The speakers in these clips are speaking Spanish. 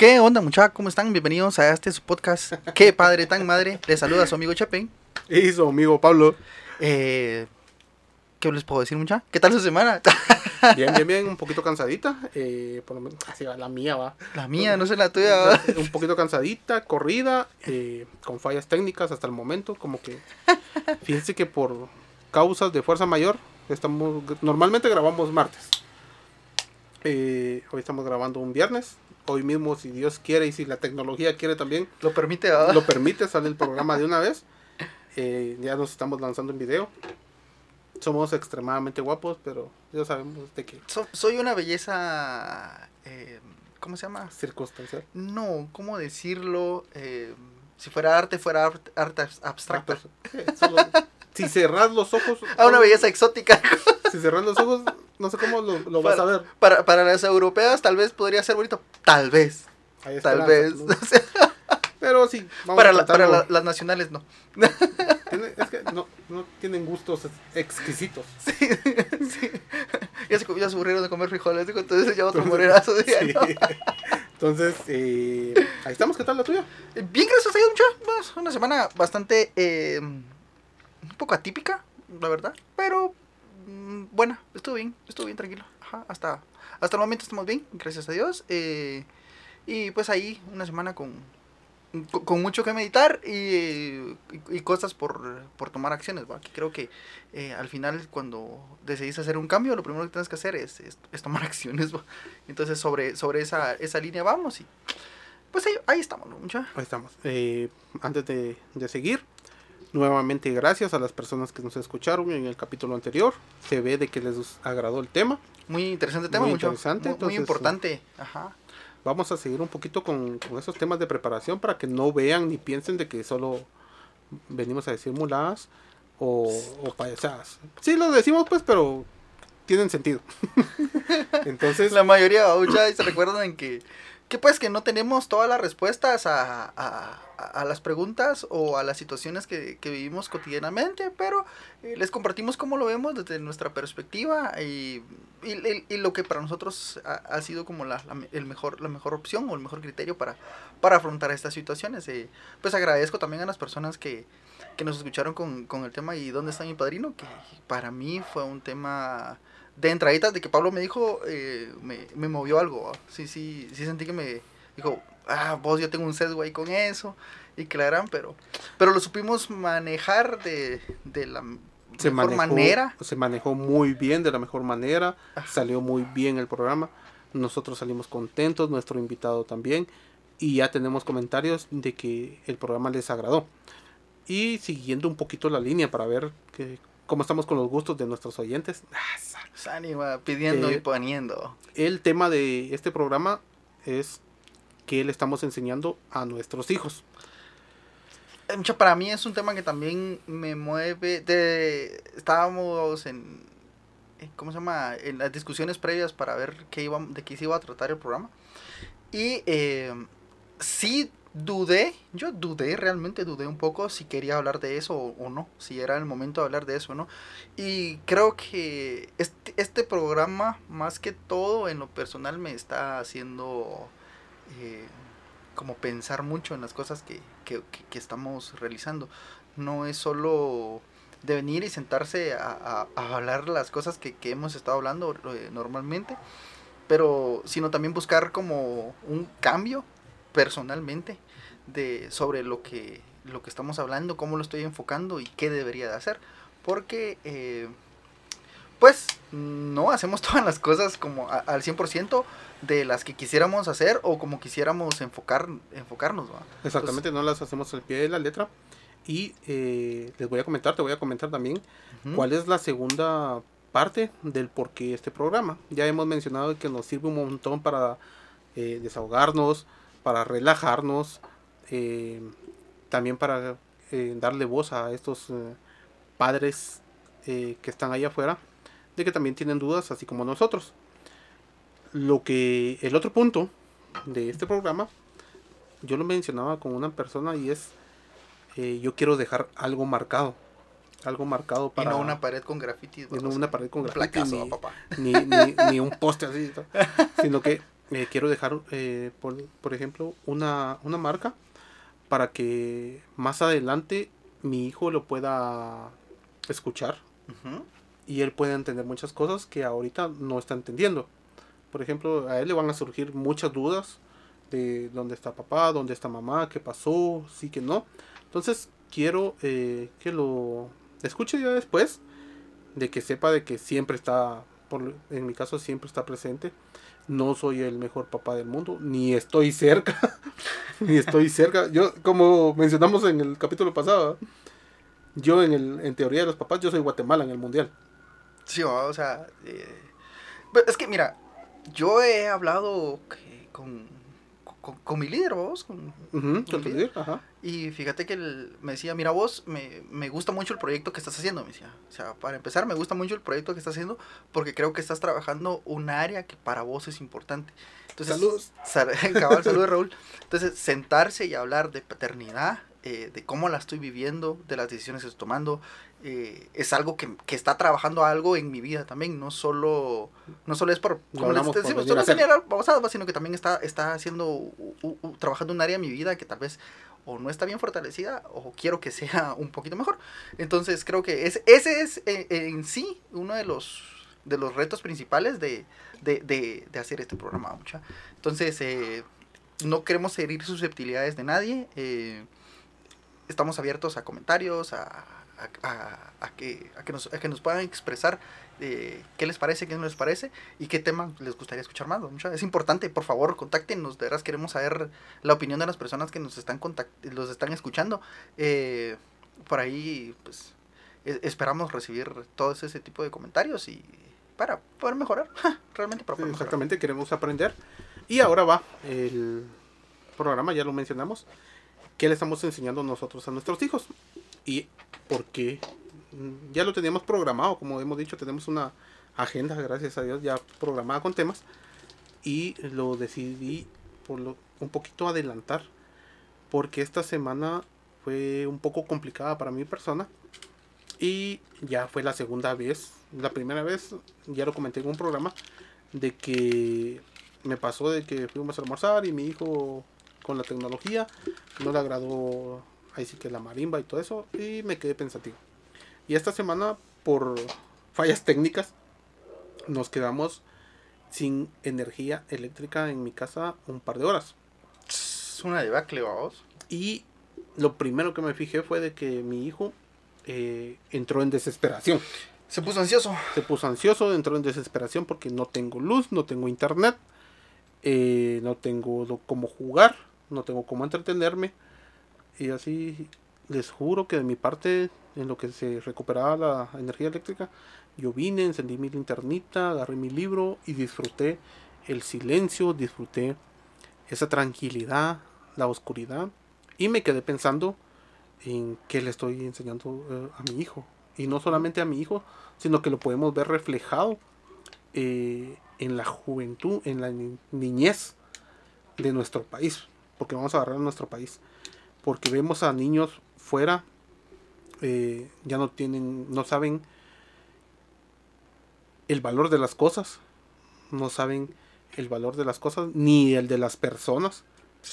¿Qué onda, muchachos? ¿Cómo están? Bienvenidos a este su podcast. Qué padre tan madre. Les saluda su amigo Chepe. Y su amigo Pablo. Eh, ¿Qué les puedo decir, mucha? ¿Qué tal su semana? Bien, bien, bien. Un poquito cansadita. Eh, por lo menos, así va, la mía va. La mía, no sé la tuya. ¿va? Un poquito cansadita, corrida, eh, con fallas técnicas hasta el momento. Como que, fíjense que por causas de fuerza mayor, estamos normalmente grabamos martes. Hoy estamos grabando un viernes. Hoy mismo, si Dios quiere y si la tecnología quiere también, Lo permite, ¿va? lo permite, sale el programa de una vez. Eh, ya nos estamos lanzando en video. Somos extremadamente guapos, pero ya sabemos de qué So- soy una belleza. eh, ¿Cómo se llama? circunstancial. No, ¿cómo decirlo? Eh, si fuera arte, fuera arte, arte abstracta. Eh, solo- si cerras los ojos, Ah, una belleza exótica. Si cerras los ojos, no sé cómo lo, lo vas a ver. Para, para las europeas, tal vez podría ser bonito. Tal vez. Hay Tal vez. ¿no? O sea, Pero sí, vamos para a la- para la- las nacionales, no. Tiene- es que no, no tienen gustos ex- exquisitos. Sí, sí. Ya se, ya se aburrieron de comer frijoles, digo, entonces ya otro morerazo. Sí. ¿no? Entonces, eh, ahí estamos. ¿Qué tal la tuya? Eh, Bien, gracias a Dios, una semana bastante. eh, un poco atípica, la verdad. Pero. Mm, buena, estuvo bien, estuvo bien, tranquilo. Hasta, hasta el momento estamos bien, gracias a Dios. eh, y pues ahí, una semana con. Con, mucho que meditar y, y, cosas por, por tomar acciones, ¿va? Creo que eh, al final cuando decidís hacer un cambio, lo primero que tienes que hacer es, es, tomar acciones. Entonces sobre, sobre esa, esa línea vamos y pues ahí, ahí estamos, ¿no? Ahí estamos. Eh, antes de, de seguir, nuevamente gracias a las personas que nos escucharon en el capítulo anterior. Se ve de que les agradó el tema. Muy interesante tema, Muy mucho. interesante, Muy, muy entonces, importante. Ajá. Vamos a seguir un poquito con, con esos temas de preparación para que no vean ni piensen de que solo venimos a decir muladas o, o payasadas. Sí, lo decimos pues, pero tienen sentido. Entonces, La mayoría ya se recuerdan que, que pues que no tenemos todas las respuestas a, a, a- las preguntas o a las situaciones que, que vivimos cotidianamente, pero eh, les compartimos cómo lo vemos desde nuestra perspectiva y, y, y- lo que para nosotros ha, sido como la, el mejor, la mejor opción o el mejor criterio para, para afrontar estas situaciones. Eh, pues agradezco también a las personas que, que nos escucharon con, con el tema y dónde está mi padrino, que para mí fue un tema de entraditas de que Pablo me dijo, eh, me, me movió algo. ¿va? Sí, sí, sí sentí que me dijo, ah, vos yo tengo un sesgo ahí con eso y que la gran, pero, pero lo supimos manejar de, de la se mejor manejó, manera. se manejó muy bien, de la mejor manera. Ajá. Salió muy bien el programa. Nosotros salimos contentos, nuestro invitado también. Y ya tenemos comentarios de que el programa les agradó. Y siguiendo un poquito la línea para ver que, cómo estamos con los gustos de nuestros oyentes. Ah, sa- Sani va pidiendo Eh, y poniendo. El tema de este programa es que le estamos enseñando a nuestros hijos. Eh, para mí es un tema que también me mueve. De, estábamos en. eh, ¿Cómo se llama? En las discusiones previas para ver qué iba, de qué se iba a tratar el programa. Y eh, sí dudé, yo dudé, realmente dudé un poco si quería hablar de eso o, no, si era el momento de hablar de eso o no. Y creo que este, este programa, más que todo en lo personal, me está haciendo eh, como pensar mucho en las cosas que, que, que- estamos realizando. No es solo de venir y sentarse a, a- hablar las cosas que, que hemos estado hablando eh, normalmente, pero sino también buscar como un cambio personalmente de sobre lo que lo que estamos hablando, cómo lo estoy enfocando y qué debería de hacer, porque eh, pues no hacemos todas las cosas como a- al 100% de las que quisiéramos hacer o como quisiéramos enfocar enfocarnos. Exactamente, no las hacemos al pie de la letra. Y eh, les voy a comentar, te voy a comentar también cuál es la segunda parte del por qué este programa. Ya hemos mencionado que nos sirve un montón para eh, desahogarnos, para relajarnos, eh, también para eh, darle voz a estos eh, padres que están allá afuera, de que también tienen dudas, así como nosotros. Lo que el otro punto de este programa, yo lo mencionaba con una persona y es, eh, yo quiero dejar algo marcado, algo marcado Y para no una pared con graffiti. y no una pared con un graffiti, placazo, ni- papá. ni, ni, ni un poste así, ¿no? sino que eh, quiero dejar, eh, por, por, ejemplo, una, una marca para que más adelante mi hijo lo pueda escuchar y él pueda entender muchas cosas que ahorita no está entendiendo. Por ejemplo, a él le van a surgir muchas dudas de dónde está papá, dónde está mamá, qué pasó, sí que no. Entonces quiero eh, que lo escuche ya después, de que sepa de que siempre está, por, en mi caso siempre está presente. No soy el mejor papá del mundo, ni estoy cerca, ni estoy cerca. Yo, como mencionamos en el capítulo pasado, yo en, el, en teoría de los papás, yo soy Guatemala en el mundial. Sí, o sea, eh, es que mira, yo he hablado con con, mi líder, vos. Con, líder. Y fíjate que él me decía, mira vos, me, me, gusta mucho el proyecto que estás haciendo, me decía. O sea, para empezar, me gusta mucho el proyecto que estás haciendo porque creo que estás trabajando un área que para vos es importante. Entonces, Saludos. cabal, saludos Raúl. Entonces, sentarse y hablar de paternidad, eh, de cómo la estoy viviendo, de las decisiones que estoy tomando, eh, es algo que, que, está trabajando algo en mi vida también, no solo, no solo es por, como les decimos, solo sino que también está, está haciendo, trabajando un área de mi vida que tal vez o no está bien fortalecida o quiero que sea un poquito mejor. Entonces creo que es, ese es eh, en sí uno de los, de los retos principales de, de, de, de hacer este programa. Mucha. Entonces, eh, no queremos herir susceptibilidades de nadie. estamos abiertos a comentarios, a a, que, a, que, nos, que nos puedan expresar eh, qué les parece, qué no les parece y qué tema les gustaría escuchar más. Es importante, por favor, contáctenos, de veras queremos saber la opinión de las personas que nos están, los están escuchando. Eh, por ahí, pues, e, esperamos recibir todo ese tipo de comentarios y para poder mejorar, realmente para poder Exactamente, queremos aprender. Y ahora va el programa, ya lo mencionamos, ¿qué le estamos enseñando nosotros a nuestros hijos? Y porque mm, ya lo teníamos programado, como hemos dicho, tenemos una agenda, gracias a Dios, ya programada con temas. Y lo decidí por lo, un poquito adelantar, porque esta semana fue un poco complicada para mi persona. Y ya fue la segunda vez, la primera vez, ya lo comenté en un programa, de que me pasó de que fuimos a almorzar y mi hijo con la tecnología no le agradó ahí sí que la marimba y todo eso, y me quedé pensativo. Y esta semana, por fallas técnicas, nos quedamos sin energía eléctrica en mi casa un par de horas. Es una debacle, vamos. Y lo primero que me fijé fue de que mi hijo eh, entró en desesperación. Se puso ansioso. Se puso ansioso, entró en desesperación porque no tengo luz, no tengo internet, eh, no tengo cómo jugar, no tengo cómo entretenerme. Y así les juro que de mi parte, en lo que se recuperaba la energía eléctrica, yo vine, encendí mi linternita, agarré mi libro y disfruté el silencio, disfruté esa tranquilidad, la oscuridad. Y me quedé pensando en qué le estoy enseñando eh, a mi hijo. Y no solamente a mi hijo, sino que lo podemos ver reflejado eh, en la juventud, en la niñez de nuestro país. Porque vamos a agarrar nuestro país porque vemos a niños fuera, eh, ya no tienen, no saben el valor de las cosas, no saben el valor de las cosas, ni el de las personas,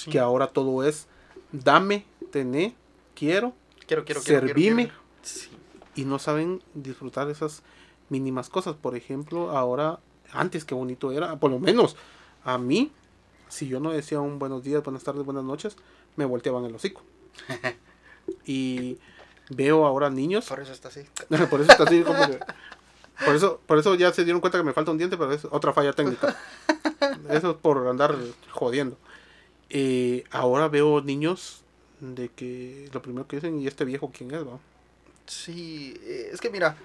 que ahora todo es dame, tené, quiero, quiero, quiero, servime, y no saben disfrutar esas mínimas cosas. Por ejemplo, ahora, antes que bonito era, por lo menos a mí, si yo no decía un buenos días, buenas tardes, buenas noches, me volteaban el hocico. y veo ahora niños. Por eso está así. por eso está así Por eso, por eso ya se dieron cuenta que me falta un diente, pero es otra falla técnica. Eso es por andar jodiendo. Eh, ahora veo niños de que lo primero que dicen, ¿y este viejo quién es? Va? Sí, eh, es que mira,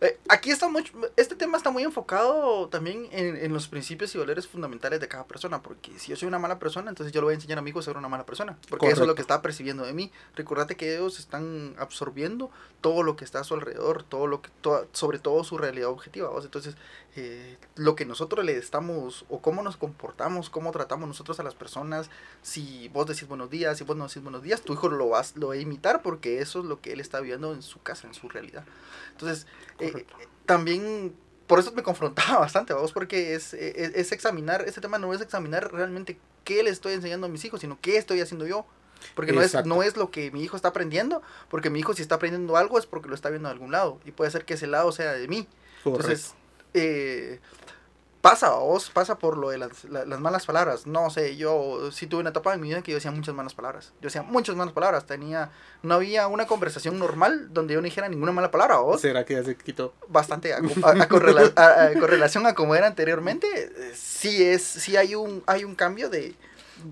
eh, aquí está mucho, este tema está muy enfocado también en, los principios y valores fundamentales de cada persona, porque si yo soy una mala persona, entonces yo lo voy a enseñar a mi hijo a ser una mala persona, porque eso es lo que está percibiendo de mí. Recordate que ellos están absorbiendo todo lo que está a su alrededor, todo lo que, sobre todo su realidad objetiva. Entonces, eh, lo que nosotros le estamos, o cómo nos comportamos, cómo tratamos nosotros a las personas, si vos decís buenos días, si vos no decís buenos días, tu hijo lo, vas, lo va a imitar porque eso es lo que él está viviendo en su casa, en su realidad. Entonces, eh, también por eso me confrontaba bastante, vamos, porque es, es, es examinar, este tema no es examinar realmente qué le estoy enseñando a mis hijos, sino qué estoy haciendo yo. Porque no es, no es lo que mi hijo está aprendiendo, porque mi hijo si está aprendiendo algo es porque lo está viendo de algún lado. Y puede ser que ese lado sea de mí. Entonces, eh, pasa, vos, pasa por lo de las, la- las malas palabras. No sé, yo sí tuve una etapa en mi vida que yo decía muchas malas palabras. Yo decía muchas malas palabras. Tenía, no había una conversación normal donde yo no dijera ninguna mala palabra, vos. ¿Será que ya se quitó? Bastante a, a- a correla- a- a correlación a como era anteriormente. Sí es, sí hay un, hay un cambio de,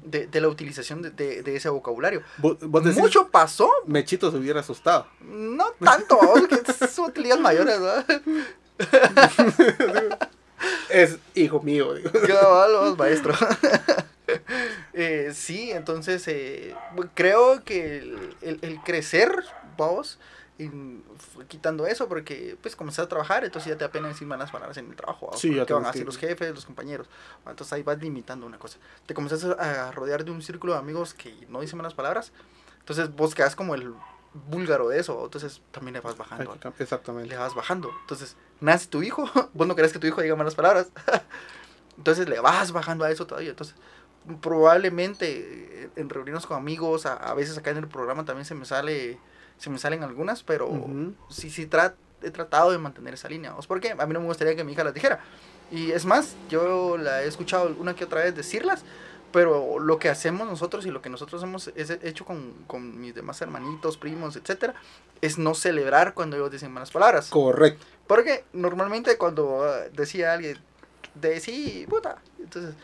de, de la utilización de, de- de ese vocabulario. Vos, vos decís, Mucho pasó, Mechito se hubiera asustado. no tanto, vos, que son utilidades mayores, ¿verdad? Es hijo mío. digo. Cabal, maestro. Eh, sí, entonces eh, creo que el, el- el crecer, fue quitando eso, porque pues comenzás a trabajar, entonces ya te da pena decir malas palabras en el trabajo. Sí, van a que- los jefes, los compañeros. Entonces ahí vas limitando una cosa. Te comenzás a a rodear de un círculo de amigos que no dicen malas palabras, entonces vos quedas como el búlgaro de eso, entonces también le vas bajando. Exactamente. le vas bajando. Entonces, nace tu hijo, vos no querés que tu hijo diga malas palabras. Entonces le vas bajando a eso todavía. Entonces, probablemente eh, en reuniones con amigos, a, a veces acá en el programa también se me sale, se me salen algunas, pero Ujú. sí, sí tra- he tratado de mantener esa línea. ¿Vos por qué? A mí no me gustaría que mi hija las dijera. Y es más, yo la he escuchado una que otra vez decirlas, pero lo que hacemos nosotros y lo que nosotros hemos hecho con, con mis demás hermanitos, primos, etcétera, es no celebrar cuando ellos dicen malas palabras. Correcto. Porque normalmente cuando ah, decía alguien de sí, puta, entonces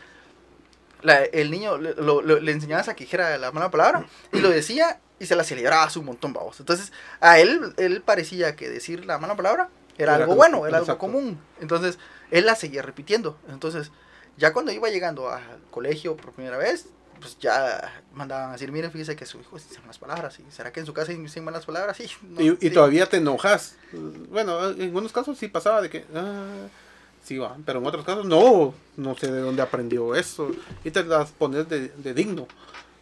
la- el niño le, lo- lo- le enseñabas a que dijera la mala palabra y lo decía y se la celebrabas un montón, vamos. Entonces a él, él parecía que decir la mala palabra era, Era algo como- bueno, era algo común. Entonces él la seguía repitiendo. Entonces ya cuando iba llegando al colegio por primera vez, pues ya mandaban a decir, mire, fíjese que su hijo dice malas palabras. ¿y ¿Será que en su casa dicen malas palabras? Sí. no, Y, todavía te enojas. Bueno, en algunos casos sí pasaba de que. ah, sí va, pero en otros casos no. No sé de dónde aprendió eso. Y te las pones de, de digno.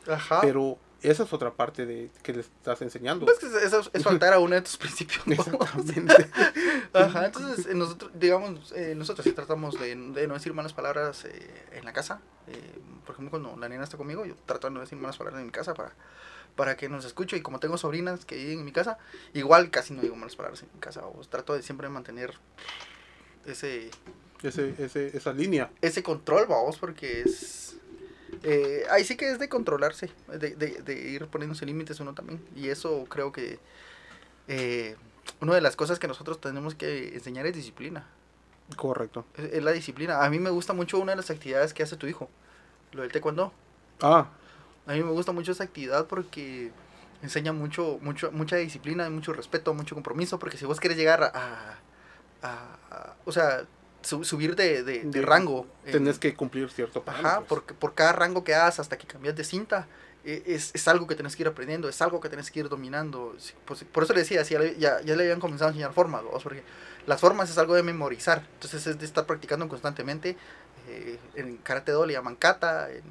Ajá. Pero esa es otra parte de que le estás enseñando. Pues eso es faltar a uno de tus principios. ¿no? Exactamente. Ajá, entonces eh, nosotros, digamos, eh, nosotros sí tratamos de, de no decir malas palabras eh, en la casa. Eh, por ejemplo, cuando la nena está conmigo, yo trato de no decir malas palabras en mi casa para, para que nos escuche. Y como tengo sobrinas que viven en mi casa, igual casi no digo malas palabras en mi casa. O trato de siempre mantener ese, Ese, ese, esa línea. ese control, vamos, porque es... eh, ahí sí que es de controlarse, de, de, de ir poniéndose límites uno también. Y eso creo que eh, una de las cosas que nosotros tenemos que enseñar es disciplina. Correcto. Es, es la disciplina. A mí me gusta mucho una de las actividades que hace tu hijo, lo del taekwondo. Ah, A mí me gusta mucho esa actividad porque enseña mucho, mucho, mucha disciplina, mucho respeto, mucho compromiso, porque si vos querés llegar a, a- a- o sea, su- subir de, de- de De- rango. en- tenés que cumplir cierto Ajá, parámetros. porque por cada rango que hagas hasta que cambias de cinta, eh, es, es algo que tenés que ir aprendiendo, es algo que tenés que ir dominando. Pues, por eso le decía, sí, ya, le- ya, ya le habían comenzado a enseñar formas, ¿vos? porque las formas es algo de memorizar, entonces es de estar practicando constantemente. eh, en karate do le llaman kata, en,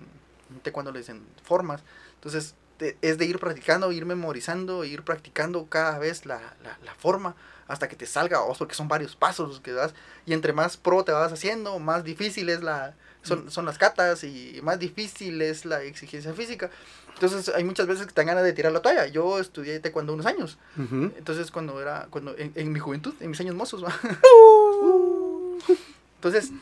en taekwondo le dicen formas, entonces de- es de ir practicando, ir memorizando, ir practicando cada vez la, la, la forma hasta que te salga, ¿vos? porque son varios pasos los que das, y entre más pro te vas haciendo, más difícil es la, son, son las catas y más difícil es la exigencia física. Entonces hay muchas veces que te dan ganas de tirar la toalla. Yo estudié taekwondo unos años. Entonces cuando era, cuando en, en mi juventud, en mis años mozos. ¿va? Entonces,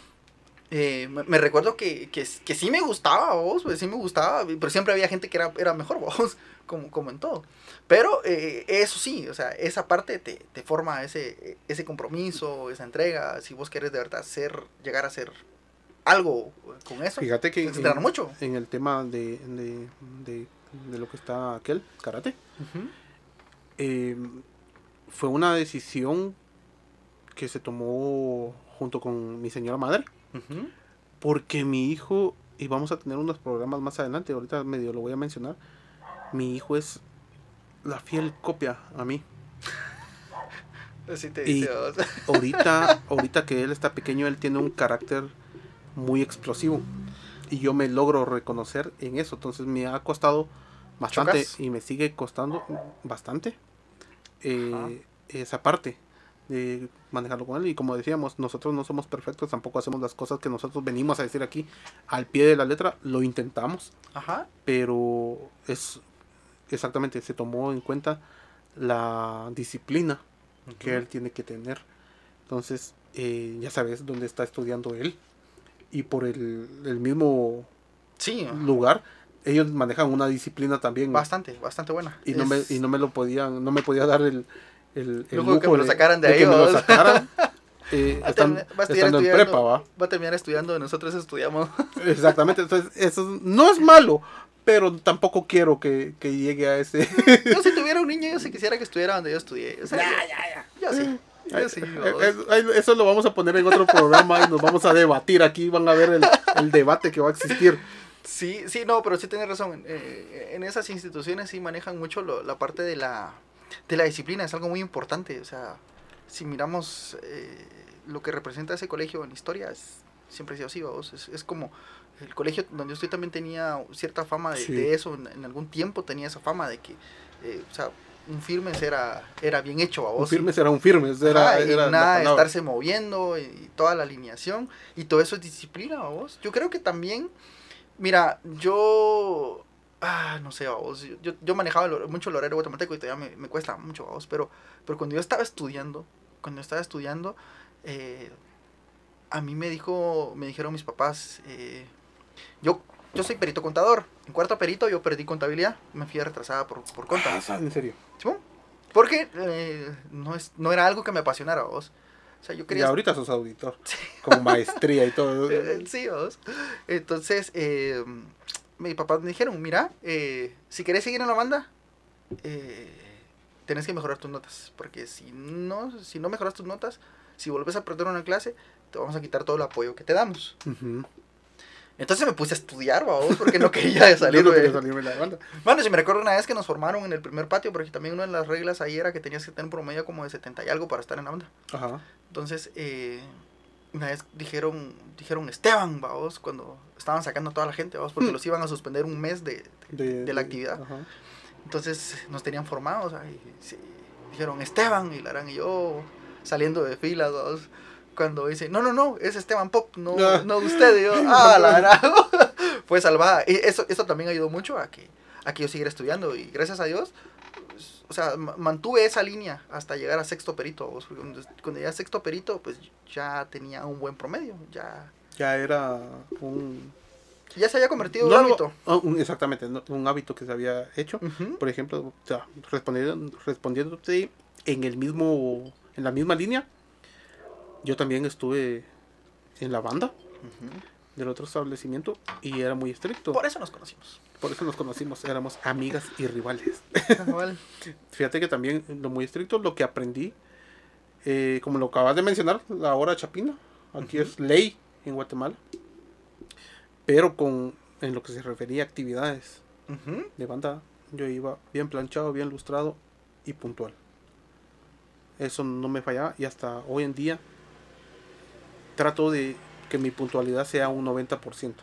eh, me, recuerdo que, que, que sí me gustaba vos, pues sí me gustaba, pero siempre había gente que era, era mejor vos, como, como en todo. Pero eh, eso sí, o sea, esa parte te, te forma ese, ese compromiso, esa entrega. Si vos querés de verdad ser, llegar a ser algo con eso, Fíjate que entrenar mucho. en el tema de, de, de, de lo que está aquel, karate, eh, fue una decisión que se tomó junto con mi señora madre, Porque mi hijo, y vamos a tener unos programas más adelante, ahorita medio lo voy a mencionar, mi hijo es la fiel copia a mí. Así te Y- dice vos. Ahorita, ahorita que él está pequeño, él tiene un carácter muy explosivo. Y yo me logro reconocer en eso. Entonces me ha costado bastante ¿Chocas? y me sigue costando bastante eh, esa parte. De manejarlo con él. Y como decíamos, nosotros no somos perfectos, tampoco hacemos las cosas que nosotros venimos a decir aquí al pie de la letra, lo intentamos, Ajá. pero es exactamente, se tomó en cuenta la disciplina que él tiene que tener. Entonces, eh, ya sabes dónde está estudiando él. Y por el, el mismo Sí, lugar, ellos manejan una disciplina también. bastante, bastante buena. Y no, me, y no me lo podían, no me podía dar el, el, el Lujo que me lo sacaran de ahí, que me lo sacaran. eh, están- estando en estudiando. prepa, ¿va? Va a terminar estudiando, nosotros estudiamos. Exactamente, entonces eso no es malo, pero tampoco quiero que, que llegue a ese... yo si tuviera un niño, yo sí quisiera que estuviera donde yo estudié. O sea, yo, yo sí. Yo sí, Eh, eh, Eso lo vamos a poner en otro programa y nos vamos a debatir aquí, van a ver el, el debate que va a existir. Sí, sí, no, pero sí tienes razón. Eh, en esas instituciones sí manejan mucho lo- la parte de la, de la disciplina, es algo muy importante. O sea, si miramos eh, lo que representa ese colegio en historia, es- siempre ha sido así, vamos. Es, es como el colegio donde yo estoy también tenía cierta fama de, Sí. de eso, en, en algún tiempo tenía esa fama de que, eh, o sea, un firmes era, era bien hecho, Un vamos. firmes era un firmes, era, y era nada de estarse moviendo y toda la alineación y todo eso es disciplina, vos. Yo creo que también, mira, yo, ah, no sé, vos, yo, yo, yo manejaba el mucho el horario guatemalteco y todavía me, me cuesta mucho, vos, pero, pero cuando yo estaba estudiando, cuando estaba estudiando, eh, a mí me dijo, me dijeron mis papás, eh, yo, yo soy perito contador, en cuarto perito yo perdí contabilidad, me fui retrasada por, por conta. Ah, en serio. ¿Simón? Porque eh, no, es, no era algo que me apasionara, vos. O sea, yo Y quería... ahorita sos auditor, con maestría y todo. Sí, vos. Entonces, eh, mis papás me dijeron, mira, eh, si querés seguir en la banda, eh, tenés que mejorar tus notas. Porque si no, si no mejoras tus notas, si vuelves a perder una clase, te vamos a quitar todo el apoyo que te damos. Entonces me puse a estudiar, vos, porque no quería salir. No de- quería salirme de la banda. Bueno, si me recuerdo una vez que nos formaron en el primer patio, porque también una de las reglas ahí era que tenías que tener un promedio como de 70 y algo para estar en la banda. Ajá. Entonces, eh, una vez dijeron, dijeron Esteban, vamos, cuando estaban sacando a toda la gente, vamos, porque Hmm. los iban a suspender un mes de, de- de la actividad. Ajá. Entonces nos tenían formados, ahí, sí, dijeron Esteban y Larán y yo saliendo de filas, vamos, cuando dice, no, no, no, es Esteban Pop, no, Ah. no usted, y yo, ah, la verdad, fue salvada. Y eso, eso también ayudó mucho a que, a que yo siguiera estudiando y gracias a Dios, o sea, ma- mantuve esa línea hasta llegar a sexto perito, cuando, cuando llegué a sexto perito, pues ya tenía un buen promedio, ya, Ya era un... ya se había convertido en no un hábito. ah, exactamente, un hábito que se había hecho. Por ejemplo, o sea, respondiendo, respondiéndote en el mismo, en la misma línea, yo también estuve en la banda Ujú. Del otro establecimiento y era muy estricto. Por eso nos conocimos. Por eso nos conocimos, éramos amigas y rivales. Fíjate que también lo muy estricto, lo que aprendí, eh, como lo acabas de mencionar, la hora chapina, aquí es ley en Guatemala, pero con en lo que se refería a actividades de banda, yo iba bien planchado, bien lustrado y puntual. Eso no me fallaba y hasta hoy en día trato de que mi puntualidad sea un 90%.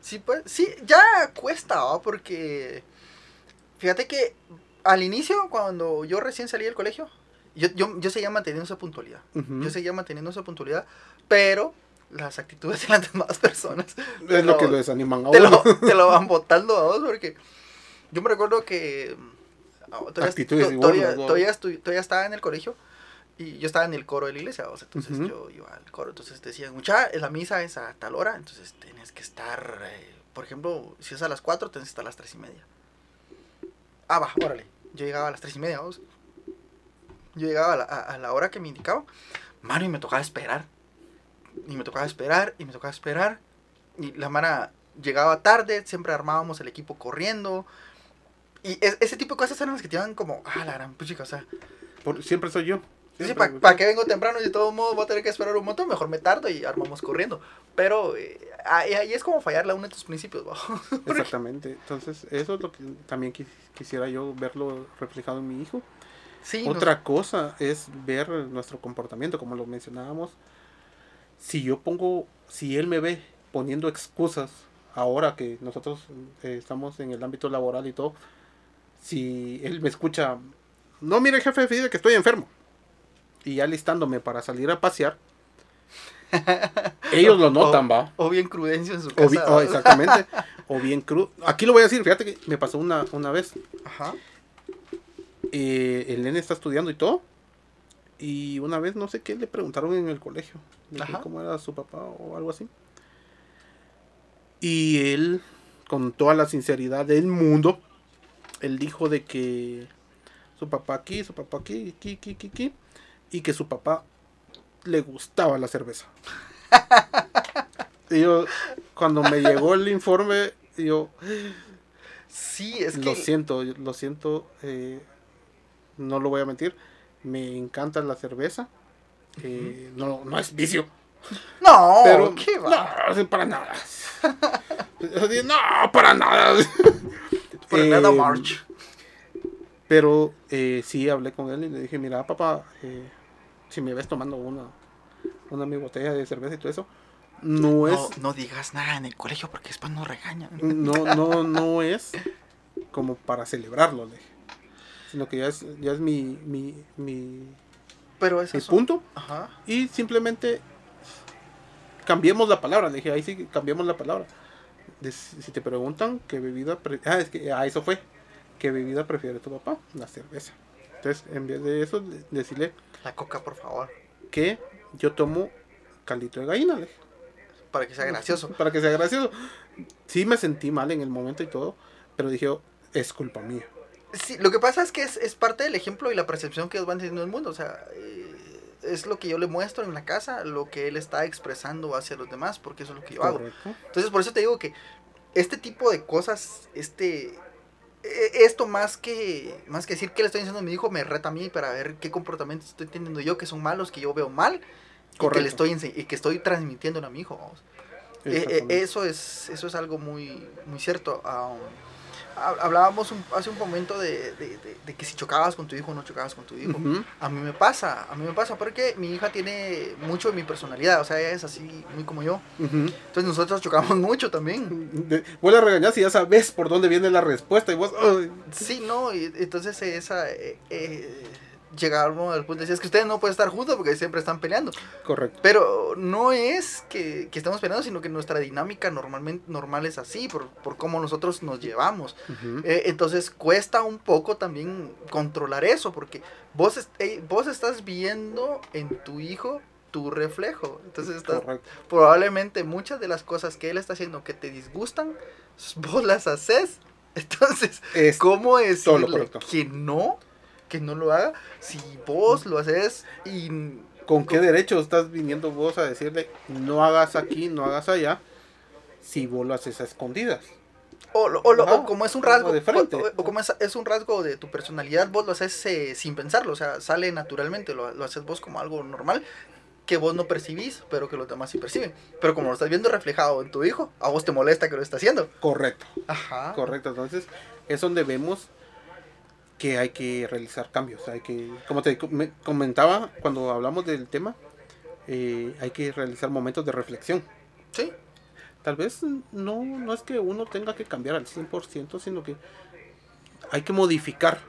Sí, pues, sí, ya cuesta, ¿va? porque fíjate que al inicio, cuando yo recién salí del colegio, yo, yo, yo seguía manteniendo esa puntualidad. Ujú. Yo seguía manteniendo esa puntualidad, pero las actitudes de las demás personas Es lo que lo desaniman a te, uno. lo, te lo van botando a vos, porque yo me recuerdo que ah, todavía, Actitudes todavía, ¿no? todavía, estu- todavía estaba en el colegio y yo estaba en el coro de la iglesia, vos, entonces Ujú. yo iba al coro, entonces decían, mucha, la misa es a tal hora, entonces tienes que estar, eh, por ejemplo, si es a las 4, tienes que estar a las 3 y media. Ah, va, órale, yo llegaba a las 3 y media, vos. Yo llegaba a la, a- a la hora que me indicaba, mano, y me tocaba esperar. Y me tocaba esperar, y me tocaba esperar. Y la mara llegaba tarde, siempre armábamos el equipo corriendo. Y es- ese tipo de cosas eran las que te iban como, ah, la gran puchica, o sea, Por- siempre soy yo. Sí, ¿para qué vengo temprano y de todos modos voy a tener que esperar un montón? Mejor me tardo y armamos corriendo. Pero eh, ahí, es como fallarle a uno de tus principios, ¿va? Exactamente. Entonces, eso es lo que también quis- quisiera yo verlo reflejado en mi hijo. Sí, nos- Otra cosa es ver nuestro comportamiento, como lo mencionábamos. Si yo pongo, si él me ve poniendo excusas ahora que nosotros eh, estamos en el ámbito laboral y todo, si él me escucha, no mire jefe, fíjate que estoy enfermo. Y ya listándome para salir a pasear, ellos lo notan, o, va. O bien crudencio en su O casa. bi- oh, ¿va? exactamente. o bien crudo. Aquí lo voy a decir, fíjate que me pasó una, una vez. Ajá. eh, el nene está estudiando y todo. Y una vez no sé qué le preguntaron en el colegio. Ajá. cómo era su papá o algo así. Y él, con toda la sinceridad del mundo, él dijo de que su papá aquí, su papá aquí, aquí, aquí, aquí, aquí, y que su papá le gustaba la cerveza. y yo, cuando me llegó el informe, yo, Sí, es que. lo siento, lo siento, eh, no lo voy a mentir, me encanta la cerveza, eh, no, no es vicio, No, pero ¿qué va? no, para nada. no, para nada. Nada, Eh, March. Pero eh, sí hablé con él y le dije, mira papá, eh, si me ves tomando una, una mi botella de cerveza y todo eso, no No, es, no digas nada en el colegio porque después nos regañan. no, no, no es como para celebrarlo, le dije. Sino que ya es, ya es mi, mi, mi, Pero mi eso punto. Ajá. Y simplemente cambiemos la palabra. Le dije, ahí sí cambiamos la palabra. De- si te preguntan qué bebida... pre- ah, es que ah, eso fue. ¿Qué bebida prefiere tu papá? La cerveza. Entonces, en vez de eso, de- decirle La coca, por favor. que yo tomo caldito de gallina. le dije, Para que sea gracioso. Para que sea gracioso. Sí me sentí mal en el momento y todo. Pero dije, "Oh, es culpa mía. Sí, lo que pasa es que es, es parte del ejemplo y la percepción que ellos van teniendo del mundo. O sea, eh, es lo que yo le muestro en la casa, lo que él está expresando hacia los demás, porque eso es lo que yo hago. Entonces, por eso te digo que este tipo de cosas, este. E- Esto más que más que decir que le estoy diciendo a mi hijo me reta a mí para ver qué comportamientos estoy teniendo yo que son malos, que yo veo mal y que le estoy y que estoy transmitiendo a mi hijo. vamos. Eh, eh, Exactamente. eso es eso es algo muy muy cierto um, hablábamos un- hace un momento de, de- de- de que si chocabas con tu hijo o no chocabas con tu hijo. A mí me pasa a mí me pasa porque mi hija tiene mucho de mi personalidad o sea ella es así muy como yo. Entonces nosotros chocamos mucho también. De- Vuelve a regañar si ya sabes por dónde viene la respuesta y vos... Sí no y entonces esa eh, eh, llegamos al punto de decir es que ustedes no pueden estar juntos porque siempre están peleando Correcto. Pero no es que, que estemos peleando, sino que nuestra dinámica normalmente normal es así, por, por cómo nosotros nos llevamos. Eh, entonces cuesta un poco también controlar eso, porque vos, est- eh, vos estás viendo en tu hijo tu reflejo. Entonces estás, probablemente muchas de las cosas que él está haciendo que te disgustan, vos las haces. Entonces, Es ¿cómo correcto. que no? Que no lo haga si vos lo haces y ¿Con qué derecho estás viniendo vos a decirle no hagas aquí, no hagas allá, si vos lo haces a escondidas? O, lo- o lo- Ajá, o como es un rasgo, de frente. o, o como es, es un rasgo de tu personalidad, vos lo haces eh, sin pensarlo, o sea, sale naturalmente, lo, lo haces vos como algo normal que vos no percibís, pero que los demás sí perciben. Pero como lo estás viendo reflejado en tu hijo, a vos te molesta que lo está haciendo. Correcto, Ajá. correcto. Entonces, es donde vemos que hay que realizar cambios. Hay que, como te com- comentaba cuando hablamos del tema, eh, hay que realizar momentos de reflexión. Sí. Tal vez no, no es que uno tenga que cambiar al 100%, sino que hay que modificar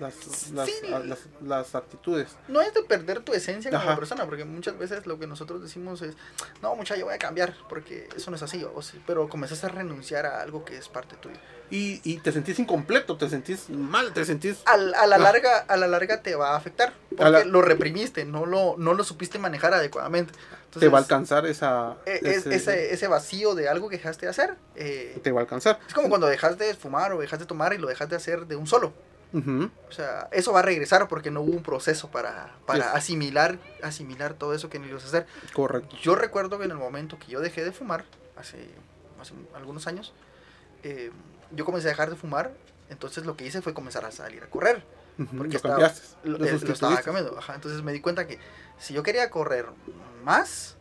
las, las, Sí. a- las, las actitudes. No es de perder tu esencia como persona, porque muchas veces lo que nosotros decimos es, no, mucha, yo voy a cambiar, porque eso no es así, o sí, pero comenzás a renunciar a algo que es parte tuyo. Y, y te sentís incompleto, te sentís mal, te sentís... a, a la Ah. larga a la larga te va a afectar porque A la- lo reprimiste no lo no lo supiste manejar adecuadamente te va a alcanzar esa... e- ese- ese, ese vacío de algo que dejaste de hacer eh, te va a alcanzar. es como cuando dejas de fumar o dejas de tomar y lo dejas de hacer de un solo O sea eso va a regresar porque no hubo un proceso para para Yes. asimilar asimilar todo eso que a hacer Correcto. yo recuerdo que en el momento que yo dejé de fumar hace, hace algunos años eh, yo comencé a dejar de fumar entonces lo que hice fue comenzar a salir a correr porque lo estaba- cambiaste. lo, lo eh, lo estaba sustituiste. cambiando. Ajá, entonces me di cuenta que si yo quería correr más,